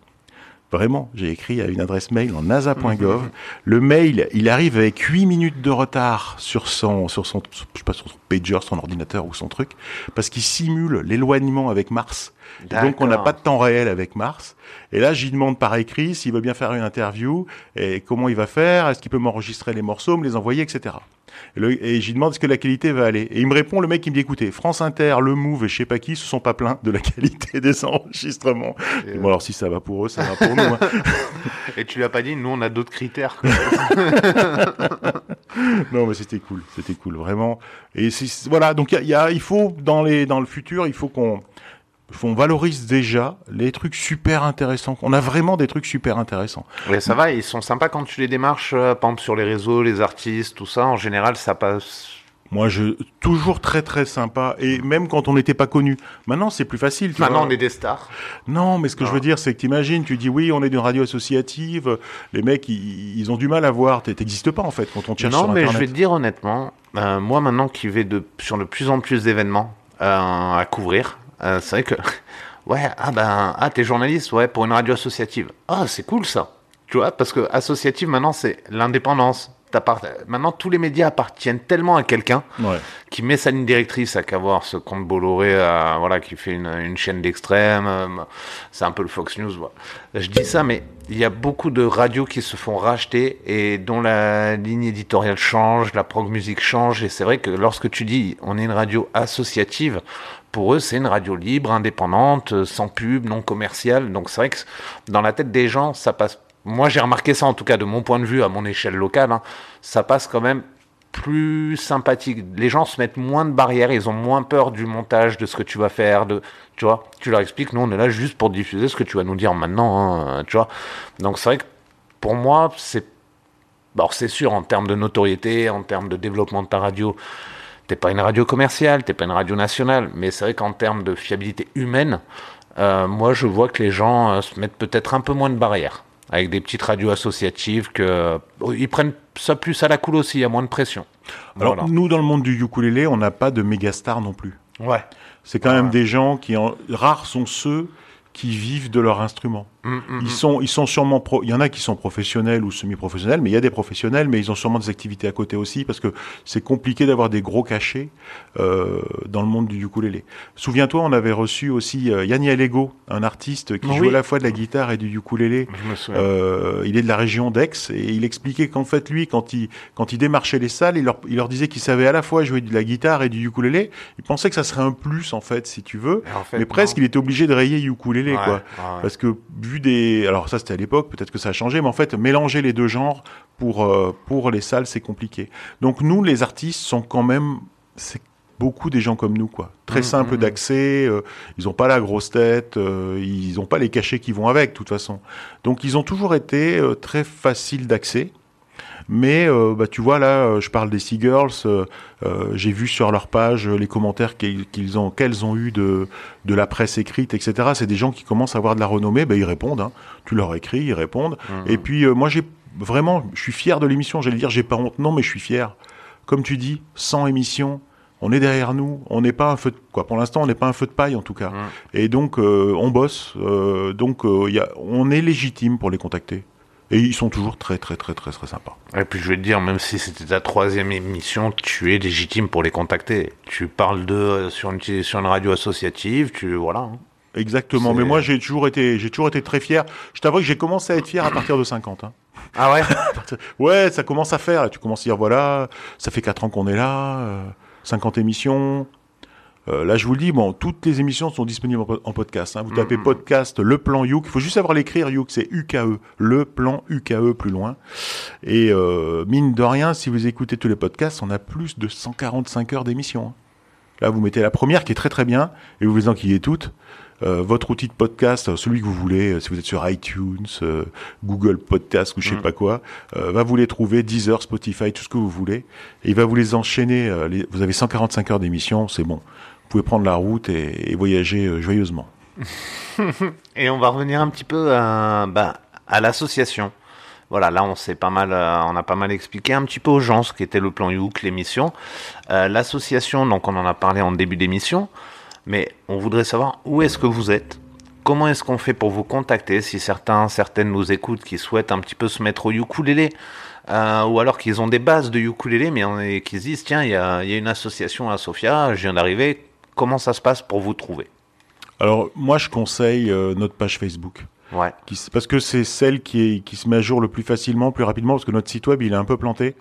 Vraiment, j'ai écrit à une adresse mail en nasa.gov. Le mail, il arrive avec 8 minutes de retard sur son, sur son, je sais pas, sur son pager, son ordinateur ou son truc, parce qu'il simule l'éloignement avec Mars. Et donc, on n'a pas de temps réel avec Mars. Et là, j'y demande par écrit s'il veut bien faire une interview et comment il va faire, est-ce qu'il peut m'enregistrer les morceaux, me les envoyer, etc. Et, le- et j'y demande est-ce que la qualité va aller. Et il me répond, le mec, il me dit, écoutez, France Inter, Le Move et je sais pas qui se sont pas plaints de la qualité des enregistrements. Et, Bon, alors si ça va pour eux, ça va pour nous. hein. Et tu lui as pas dit, nous on a d'autres critères. Non, mais c'était cool, c'était cool, vraiment. Et voilà, donc a- y a, il faut dans les dans le futur, il faut qu'on qu'on valorise déjà les trucs super intéressants. On a vraiment des trucs super intéressants. Mais ça va, ils sont sympas quand tu les démarches, euh, par exemple sur les réseaux, les artistes, tout ça. En général, ça passe. Moi, je toujours très très sympa et même quand on n'était pas connu. Maintenant, c'est plus facile. Tu Maintenant, vois. on est des stars. Non, mais ce que je veux dire, c'est que t'imagines, tu dis oui, on est d'une radio associative. Les mecs, ils, ils ont du mal à voir. T'es- T'existes pas en fait quand on te cherche non, sur mais je vais te dire honnêtement, euh, moi maintenant qui vais de, sur de plus en plus d'événements euh, à couvrir, euh, c'est vrai que, ouais, ah ben, ah, t'es journaliste, ouais, pour une radio associative. Ah, c'est cool ça. Tu vois, parce que associative maintenant, c'est l'indépendance. Maintenant tous les médias appartiennent tellement à quelqu'un Ouais. qui met sa ligne directrice à qu'avoir ce compte Bolloré, euh, voilà, qui fait une, une chaîne d'extrême. euh, c'est un peu le Fox News. voilà. Je dis ça, mais il y a beaucoup de radios qui se font racheter et dont la ligne éditoriale change, la prog musique change. Et c'est vrai que lorsque tu dis on est une radio associative, pour eux, c'est une radio libre, indépendante, sans pub, non commerciale. Donc c'est vrai que dans la tête des gens, ça passe. Moi, j'ai remarqué ça, en tout cas, de mon point de vue, à mon échelle locale, hein, ça passe quand même plus sympathique. Les gens se mettent moins de barrières, ils ont moins peur du montage, de ce que tu vas faire, tu vois. Tu leur expliques, nous, on est là juste pour diffuser ce que tu vas nous dire maintenant, hein, tu vois. Donc c'est vrai que pour moi, c'est, c'est sûr en termes de notoriété, en termes de développement de ta radio, t'es pas une radio commerciale, t'es pas une radio nationale, mais c'est vrai qu'en termes de fiabilité humaine, euh, moi je vois que les gens euh, se mettent peut-être un peu moins de barrières avec des petites radios associatives que oh, ils prennent ça plus à la cool aussi, il y a moins de pression. Alors, Voilà. nous, dans le monde du ukulélé, on n'a pas de méga stars non plus. ouais. C'est quand même des gens qui, en... rares sont ceux qui vivent de leur instrument. Mm, mm, Ils sont, ils sont sûrement, pro... il y en a qui sont professionnels ou semi-professionnels, mais il y a des professionnels, mais ils ont sûrement des activités à côté aussi, parce que c'est compliqué d'avoir des gros cachets euh, dans le monde du ukulélé. Souviens-toi, on avait reçu aussi euh, Yanni Allego, un artiste qui Oui. joue à la fois de la guitare et du ukulélé. Je me souviens. Euh, il est de la région d'Aix et il expliquait qu'en fait lui quand il quand il démarchait les salles, il leur, il leur disait qu'il savait à la fois jouer de la guitare et du ukulélé. Il pensait que ça serait un plus en fait si tu veux, Et en fait, mais presque non. il était obligé de rayer ukulélé Ouais, quoi. ouais. Parce que vu des alors ça c'était à l'époque, peut-être que ça a changé, mais en fait mélanger les deux genres pour euh, pour les salles c'est compliqué. Donc nous les artistes sont quand même c'est beaucoup des gens comme nous quoi. Très Mm, simple mm. d'accès, euh, ils ont pas la grosse tête, euh, ils ont pas les cachets qui vont avec de toute façon. Donc ils ont toujours été très faciles d'accès. Mais euh, bah, tu vois là, euh, je parle des Seagirls, euh, j'ai vu sur leur page les commentaires qu'ils ont, qu'elles ont eu de, de la presse écrite, etc. C'est des gens qui commencent à avoir de la renommée, bah, ils répondent. Hein. Tu leur écris, ils répondent. Et puis moi j'ai vraiment, je suis fier de l'émission. J'allais dire j'ai pas honte, non, mais je suis fier. Comme tu dis, 100 émissions. On est derrière nous, on n'est pas un feu de quoi. Pour l'instant, on n'est pas un feu de paille en tout cas. Et donc euh, on bosse, euh, donc euh, y a, on est légitime pour les contacter. Et ils sont toujours très très très très très sympas. Et puis je vais te dire, même si c'était ta troisième émission, tu es légitime pour les contacter. Tu parles de sur une, sur une radio associative, tu voilà. hein. Exactement. Mais moi, j'ai toujours été, j'ai toujours été très fier. Je t'avoue que j'ai commencé à être fier à partir de 50. hein. Ah ouais? Ouais, ça commence à faire. Là. Tu commences à dire voilà, ça fait 4 ans qu'on est là, euh, 50 émissions. Euh, là, je vous le dis, bon, toutes les émissions sont disponibles en, po- en podcast. hein. Vous tapez podcast, le plan Youk. Il faut juste savoir l'écrire Youk, c'est UKE, le plan UKE plus loin. Et euh, mine de rien, si vous écoutez tous les podcasts, on a plus de 145 heures d'émission. hein. Là, vous mettez la première qui est très très bien et vous vous enquillez toutes. Euh, votre outil de podcast, euh, celui que vous voulez, euh, si vous êtes sur iTunes, euh, Google Podcast ou je sais pas quoi, euh, va vous les trouver, Deezer, Spotify, tout ce que vous voulez. Et il va vous les enchaîner. euh, les- vous avez 145 heures d'émission, c'est bon. Vous pouvez prendre la route et, voyager euh, joyeusement. Et on va revenir un petit peu à, bah, à l'association. Voilà, là on s'est pas mal, euh, on a pas mal expliqué un petit peu aux gens ce qu'était le plan Youk, l'émission. Euh, L'association, donc on en a parlé en début d'émission, mais on voudrait savoir où est-ce que vous êtes. Comment est-ce qu'on fait pour vous contacter si certains, certaines nous écoutent qui souhaitent un petit peu se mettre au ukulélé euh, ou alors qu'ils ont des bases de ukulélé mais qui se disent tiens il y a une association à Sofia, je viens d'arriver, comment ça se passe pour vous trouver? Alors, moi, je conseille euh, notre page Facebook. Ouais. qui parce que c'est celle qui, est, qui se met à jour le plus facilement, plus rapidement, parce que notre site web, il est un peu planté.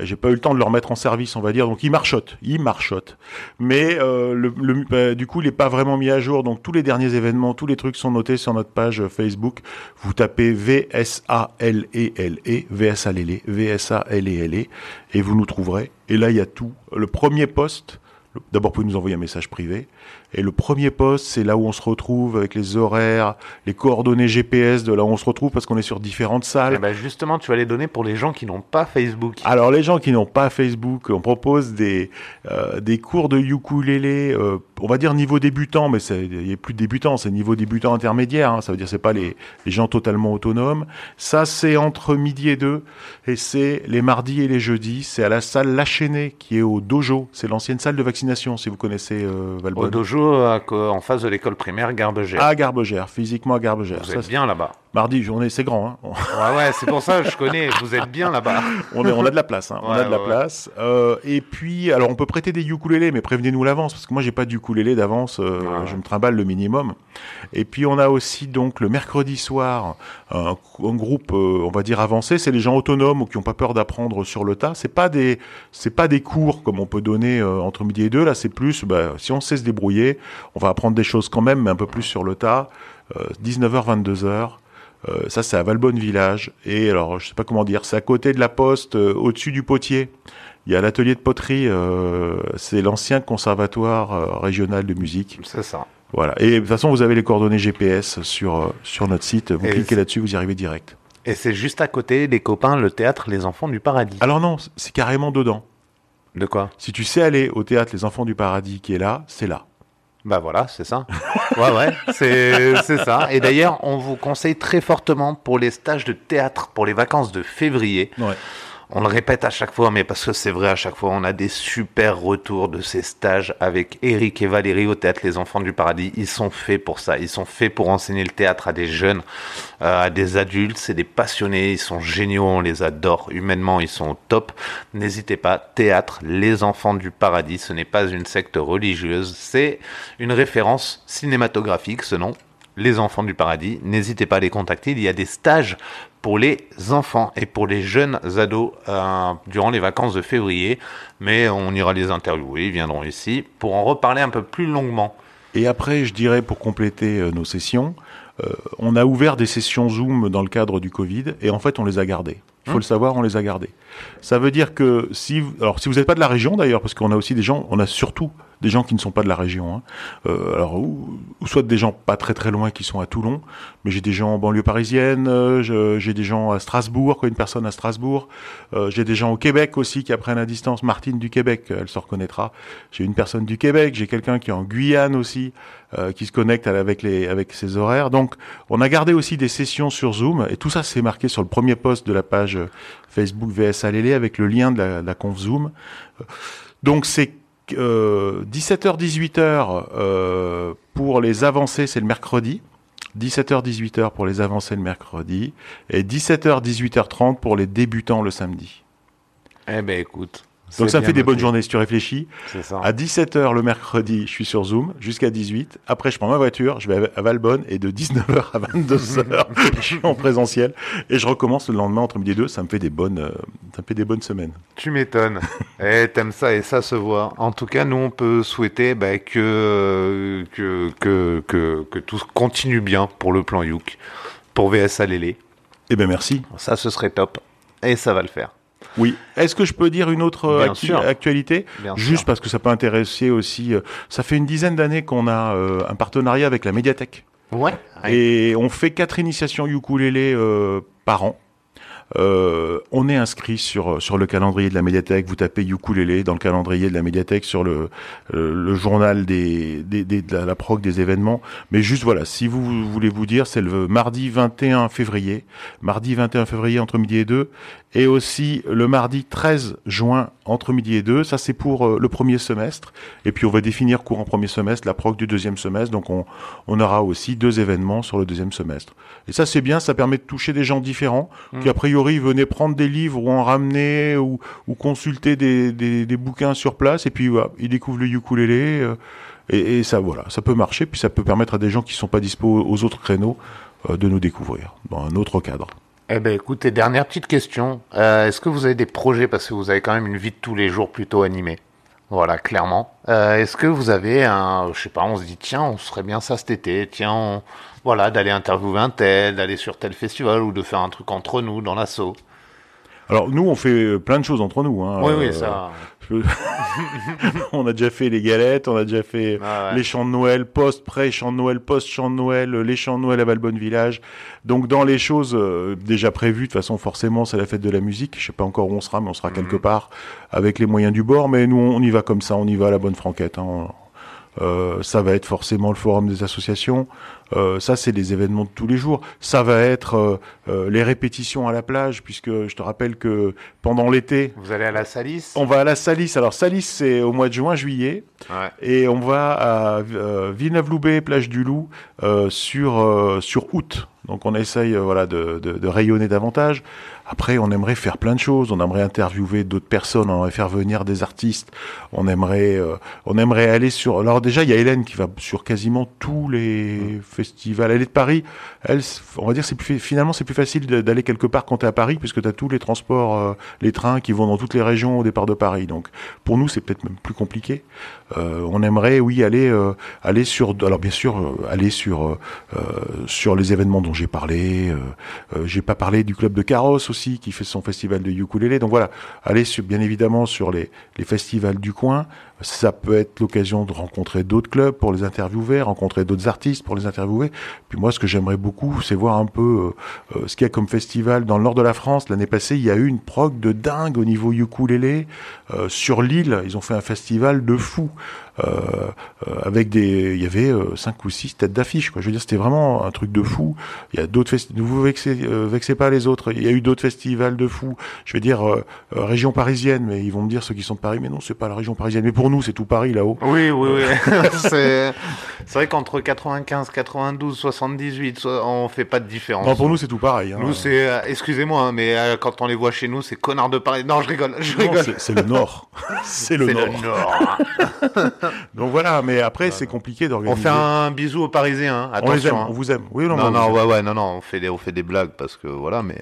J'ai pas eu le temps de le remettre en service, on va dire. Donc il marchote, il marchote. Mais euh, le, le- bah, du coup, il est pas vraiment mis à jour. Donc tous les derniers événements, tous les trucs sont notés sur notre page euh, Facebook. Vous tapez V S A L E L E, V S A L E, V S A L E L E, et vous nous trouverez. Et là, il y a tout. Le premier poste. D'abord, vous pouvez nous envoyer un message privé. Et le premier poste, c'est là où on se retrouve avec les horaires, les coordonnées GPS de là où on se retrouve parce qu'on est sur différentes Eh salles. ben justement, tu vas les donner pour les gens qui n'ont pas Facebook. Alors les gens qui n'ont pas Facebook, on propose des euh, des cours de ukulélé, euh, on va dire niveau débutant, mais c'est- il n'y a plus de débutant, c'est niveau débutant intermédiaire. hein, ça veut dire c'est pas les, les gens totalement autonomes. Ça c'est entre midi et deux, et c'est les mardis et les jeudis. C'est à la salle La Chaînée qui est au dojo. C'est l'ancienne salle de vaccination si vous connaissez euh, Valbonne. Au dojo, en face de l'école primaire Garbegère. À Garbegère, physiquement à Garbegère. Vous Ça, êtes bien là-bas. Mardi, journée, c'est grand. Hein. Ouais, ouais, c'est pour ça que je connais. Vous êtes bien là-bas. On, est- on a de la place. Hein. on Ouais, a de la ouais, place. Euh, et puis, alors, on peut prêter des ukulélés, mais prévenez-nous l'avance, parce que moi, j'ai pas d'ukulélé d'avance. euh, Ouais. Je me trimballe le minimum. Et puis, on a aussi donc le mercredi soir un, un groupe, euh, on va dire avancé. C'est les gens autonomes ou qui ont pas peur d'apprendre sur le tas. C'est pas des, c'est pas des cours comme on peut donner euh, entre midi et deux. Là, c'est plus, bah, si on sait se débrouiller, on va apprendre des choses quand même, mais un peu plus sur le tas. Euh, 19h, 22h. Euh, ça, c'est à Valbonne Village. Et alors, je sais pas comment dire, c'est à côté de la poste, euh, au-dessus du potier. Il y a l'atelier de poterie. euh, c'est l'ancien conservatoire régional de musique. C'est ça. Voilà. Et de toute façon, vous avez les coordonnées GPS sur sur notre site. Vous Et cliquez là-dessus, vous y arrivez direct. Et c'est juste à côté des copains, le théâtre Les Enfants du Paradis. Alors non, c'est carrément dedans. De quoi? Si tu sais aller au théâtre Les Enfants du Paradis qui est là, c'est là. Bah voilà, c'est ça. Ouais, ouais, c'est ça. Et d'ailleurs, on vous conseille très fortement pour les stages de théâtre pour les vacances de février. On le répète à chaque fois, mais parce que c'est vrai à chaque fois, on a des super retours de ces stages avec Eric et Valérie au théâtre Les Enfants du Paradis. Ils sont faits pour ça. Ils sont faits pour enseigner le théâtre à des jeunes, euh, à des adultes. C'est des passionnés. Ils sont géniaux. On les adore. Humainement, ils sont au top. N'hésitez pas. Théâtre Les Enfants du Paradis. Ce n'est pas une secte religieuse. C'est une référence cinématographique, ce nom. Les Enfants du Paradis. N'hésitez pas à les contacter. Il y a des stages pour les enfants et pour les jeunes ados euh, durant les vacances de février. Mais on ira les interviewer, ils viendront ici pour en reparler un peu plus longuement. Et après, je dirais, pour compléter euh, nos sessions, euh, on a ouvert des sessions Zoom dans le cadre du Covid, et en fait, on les a gardées. Il faut le savoir, on les a gardées. Ça veut dire que si, alors si vous n'êtes pas de la région d'ailleurs, parce qu'on a aussi des gens, on a surtout des gens qui ne sont pas de la région. hein. Euh, alors ou, soit des gens pas très très loin qui sont à Toulon, mais j'ai des gens en banlieue parisienne, euh, j'ai des gens à Strasbourg, une personne à Strasbourg, euh, j'ai des gens au Québec aussi qui apprennent à distance. Martine du Québec, elle se reconnaîtra. J'ai une personne du Québec, j'ai quelqu'un qui est en Guyane aussi, qui se connecte avec les avec ses horaires. Donc, on a gardé aussi des sessions sur Zoom et tout ça c'est marqué sur le premier post de la page Facebook VS Alélé avec le lien de la, de conf Zoom. Euh, Donc c'est euh, 17h 18h euh, pour les avancées, c'est le mercredi. 17h 18h pour les avancées le mercredi et 17h 18h30 pour les débutants le samedi. Eh ben écoute. Donc ça me fait des bonnes journées si tu réfléchis. Ça. À 17h le mercredi, je suis sur Zoom jusqu'à 18. Après, je prends ma voiture, je vais à Valbonne et de 19h à 22h, je suis en présentiel et je recommence le lendemain entre midi et deux. Ça me fait des bonnes, euh, ça me fait des bonnes semaines. Tu m'étonnes. eh, t'aimes ça et ça se voit. En tout cas, nous, on peut souhaiter bah, que, que, que, que, que tout continue bien pour le plan Youk, pour VS Alélé. Eh ben merci. Ça, ce serait top. Et ça va le faire. Oui. Est-ce que je peux dire une autre Bien actu- sûr. actualité? Bien Juste sûr. parce que ça peut intéresser aussi. euh, ça fait une dizaine d'années qu'on a euh, un partenariat avec la médiathèque. Ouais. Et on fait quatre initiations ukulélé euh, par an. Euh, on est inscrit sur sur le calendrier de la médiathèque. Vous tapez ukulélé dans le calendrier de la médiathèque sur le euh, le journal des, des, des- de la, la des événements. Mais juste voilà, si vous voulez vous dire, c'est le mardi 21 février, mardi 21 février entre midi et deux, et aussi le mardi 13 juin entre midi et deux. Ça c'est pour euh, le premier semestre. Et puis on va définir courant premier semestre la prog du deuxième semestre. Donc on on aura aussi deux événements sur le deuxième semestre. Et ça c'est bien, ça permet de toucher des gens différents qui a priori venaient prendre des livres ou en ramener ou, ou consulter des, des, des bouquins sur place et puis voilà, ils découvrent le ukulélé euh, et, et ça voilà, ça peut marcher puis ça peut permettre à des gens qui sont pas dispo aux autres créneaux euh, de nous découvrir dans un autre cadre. Eh ben écoutez, dernière petite question. Euh, Est-ce que vous avez des projets? Parce que vous avez quand même une vie de tous les jours plutôt animée Voilà, clairement. Euh, Est-ce que vous avez un, je sais pas, on se dit tiens, on serait bien ça cet été, tiens, voilà, d'aller interviewer un tel, d'aller sur tel festival ou de faire un truc entre nous dans l'assaut. Alors nous on fait euh, plein de choses entre nous. Hein. oui, Euh, oui, ça. je- on a déjà fait les galettes, on a déjà fait Ah ouais. les chants de Noël, post, pré, chants de Noël, post, chants de Noël, euh, les chants de Noël à Valbonne Village. Donc dans les choses euh, déjà prévues, de toute façon forcément c'est la fête de la musique. Je sais pas encore où on sera, mais on sera Mhm. quelque part avec les moyens du bord. Mais nous on y va comme ça, on y va à la bonne franquette. hein. Euh, ça va être forcément le forum des associations. Euh, ça, c'est des événements de tous les jours. Ça va être euh, euh, les répétitions à la plage, puisque je te rappelle que pendant l'été, Vous allez à la Salisse on va à la Salisse. Alors Salisse, c'est au mois de juin, juillet, Ouais. et on va à euh, Villeneuve-Loubet, plage du Loup, euh, sur euh, sur août. Donc on essaye euh, voilà de, de, de rayonner davantage. Après, on aimerait faire plein de choses. On aimerait interviewer d'autres personnes. On aimerait faire venir des artistes. On aimerait euh, on aimerait aller sur. Alors déjà, il y a Hélène qui va sur quasiment tous les festivals. Elle est de Paris. Elle, on va dire, c'est plus finalement c'est plus facile d'aller quelque part quand tu es à Paris, puisque tu as tous les transports, euh, les trains qui vont dans toutes les régions au départ de Paris. Donc pour nous, c'est peut-être même plus compliqué. Euh, on aimerait, oui, aller aller, euh, aller sur, alors bien sûr, euh, aller sur sur les événements dont j'ai parlé. J'ai pas parlé du club de carrosse aussi qui fait son festival de ukulélé. Donc voilà, aller sur, bien évidemment sur les les festivals du coin. Ça peut être l'occasion de rencontrer d'autres clubs pour les interviewer, rencontrer d'autres artistes pour les interviewer. Puis moi, ce que j'aimerais beaucoup, c'est voir un peu euh, euh, ce qu'il y a comme festival dans le nord de la France. L'année passée, il y a eu une prog de dingue au niveau ukulélé. Euh, sur l'île, ils ont fait un festival de fou. Euh, euh, avec des, il y avait euh, cinq ou six têtes d'affiche. Quoi. Je veux dire, c'était vraiment un truc de fou. Il y a d'autres festivals. Ne vous vexez, euh, vexez pas les autres. Il y a eu d'autres festivals de fou. Je vais dire région parisienne, mais ils vont me dire ceux qui sont de Paris, mais non, c'est pas la région parisienne. Mais pour nous, c'est tout Paris là-haut. Oui, oui, oui. c'est c'est vrai qu'entre 95, 92, 78, so- on fait pas de différence. Non, pour nous, c'est tout pareil. hein. Nous, c'est, euh, excusez-moi, hein, mais quand on les voit chez nous, c'est connard de Paris. Non, je rigole, je rigole. c'est- le Nord. c'est le Nord. le Nord. Donc voilà, mais après, c'est compliqué on d'organiser. fait un bisou aux Parisiens. Hein. On les aime, Attention. hein. on vous aime. Oui, non, Non, on non, ouais, ouais, non, non, on fait des, on fait des blagues parce que voilà, mais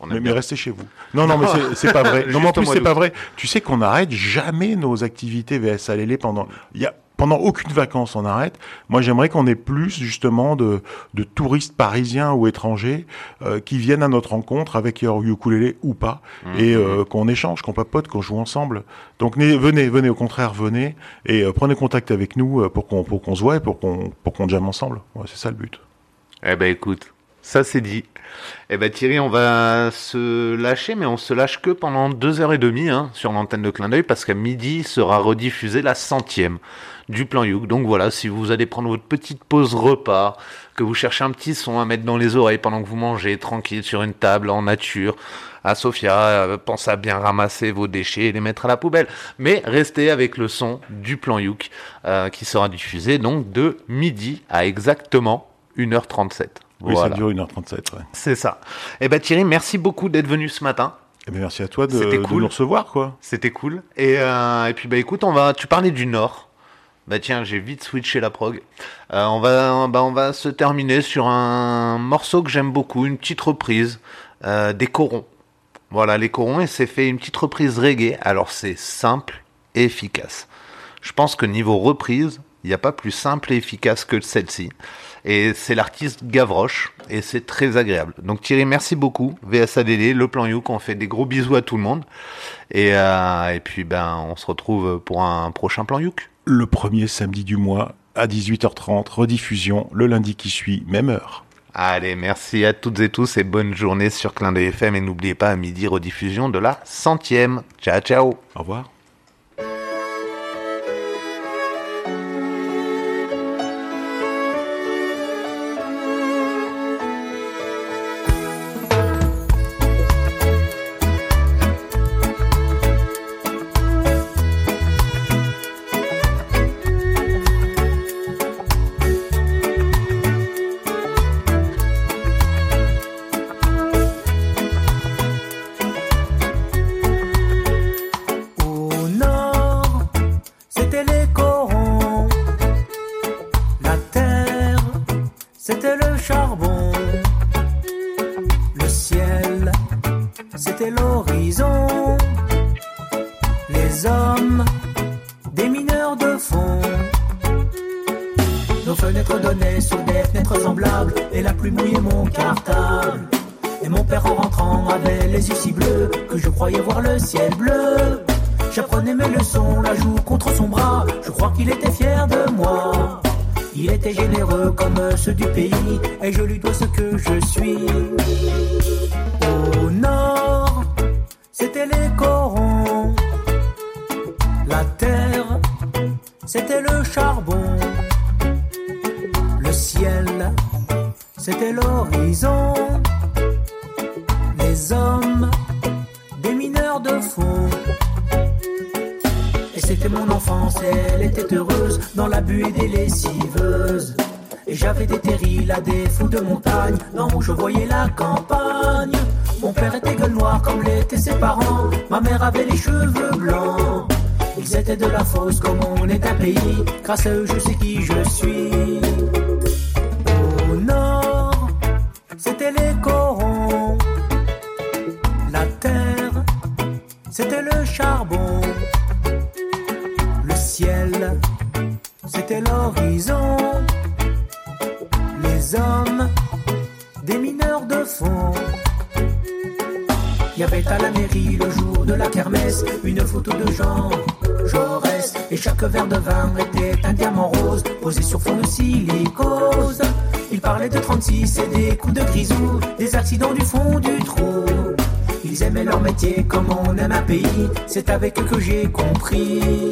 on aime Mais, restez chez vous. Non, non, mais c'est- pas vrai. Non, mais en plus, c'est pas vrai. Tu sais qu'on n'arrête jamais nos activités VS Alélé pendant. Il y a pendant aucune vacances on arrête. Moi, j'aimerais qu'on ait plus justement de, de touristes parisiens ou étrangers euh, qui viennent à notre rencontre avec leur ukulélé ou pas et Mhm. euh, qu'on échange, qu'on papote, qu'on joue ensemble. Donc venez, venez au contraire, venez et euh, prenez contact avec nous pour qu'on pour qu'on se voit et pour qu'on pour qu'on jamme ensemble. Ouais, c'est ça le but. Eh ben écoute, ça c'est dit. Eh ben Thierry, on va se lâcher, mais on se lâche que pendant deux heures et demie hein, sur l'antenne de Clin d'œil, parce qu'à midi sera rediffusée la centième du plan Youk. Donc voilà, si vous allez prendre votre petite pause repas, que vous cherchez un petit son à mettre dans les oreilles pendant que vous mangez tranquille sur une table en nature, à Sofia, euh, pensez à bien ramasser vos déchets et les mettre à la poubelle. Mais restez avec le son du plan Youk, euh, qui sera diffusé donc de midi à exactement 1h37. Oui, Voilà. ça dure 1h37. Ouais. C'est ça. Eh ben Thierry, merci beaucoup d'être venu ce matin. Eh bien, merci à toi de, nous recevoir, quoi. C'était cool. Et, euh, et puis bah écoute, on va. Tu parlais du Nord. Bah tiens, j'ai vite switché la prog. Euh, on va, bah on va se terminer sur un morceau que j'aime beaucoup, une petite reprise euh, des Corons. Voilà, les Corons, et c'est fait une petite reprise reggae. Alors c'est simple et efficace. Je pense que niveau reprise, il n'y a pas plus simple et efficace que celle-ci. Et c'est l'artiste Gavroche, et c'est très agréable. Donc Thierry, merci beaucoup. VSADD, le plan Youk, on fait des gros bisous à tout le monde. Et, euh, et puis ben, on se retrouve pour un prochain plan Youk. le premier samedi du mois à 18h30, rediffusion le lundi qui suit, même heure. Allez, merci à toutes et tous et bonne journée sur Clin d'œil FM. Et n'oubliez pas à midi rediffusion de la centième. Ciao, ciao. Au revoir. du pays, et je lui dois ce que je suis. Au nord, c'était les corons. La terre, c'était le charbon. Le ciel, c'était l'horizon. Les hommes, des mineurs de fond. Et c'était mon enfance, elle était heureuse dans la buée des lessiveuses. Et j'avais des terrils à des fous de montagne, là où je voyais la campagne. Mon père était gueule noire comme l'étaient ses parents, ma mère avait les cheveux blancs. Ils étaient de la fosse comme on est un pays, grâce à eux je sais qui je suis. Des coups de grisou, des accidents du fond du trou. Ils aimaient leur métier comme on aime un pays, c'est avec eux que j'ai compris.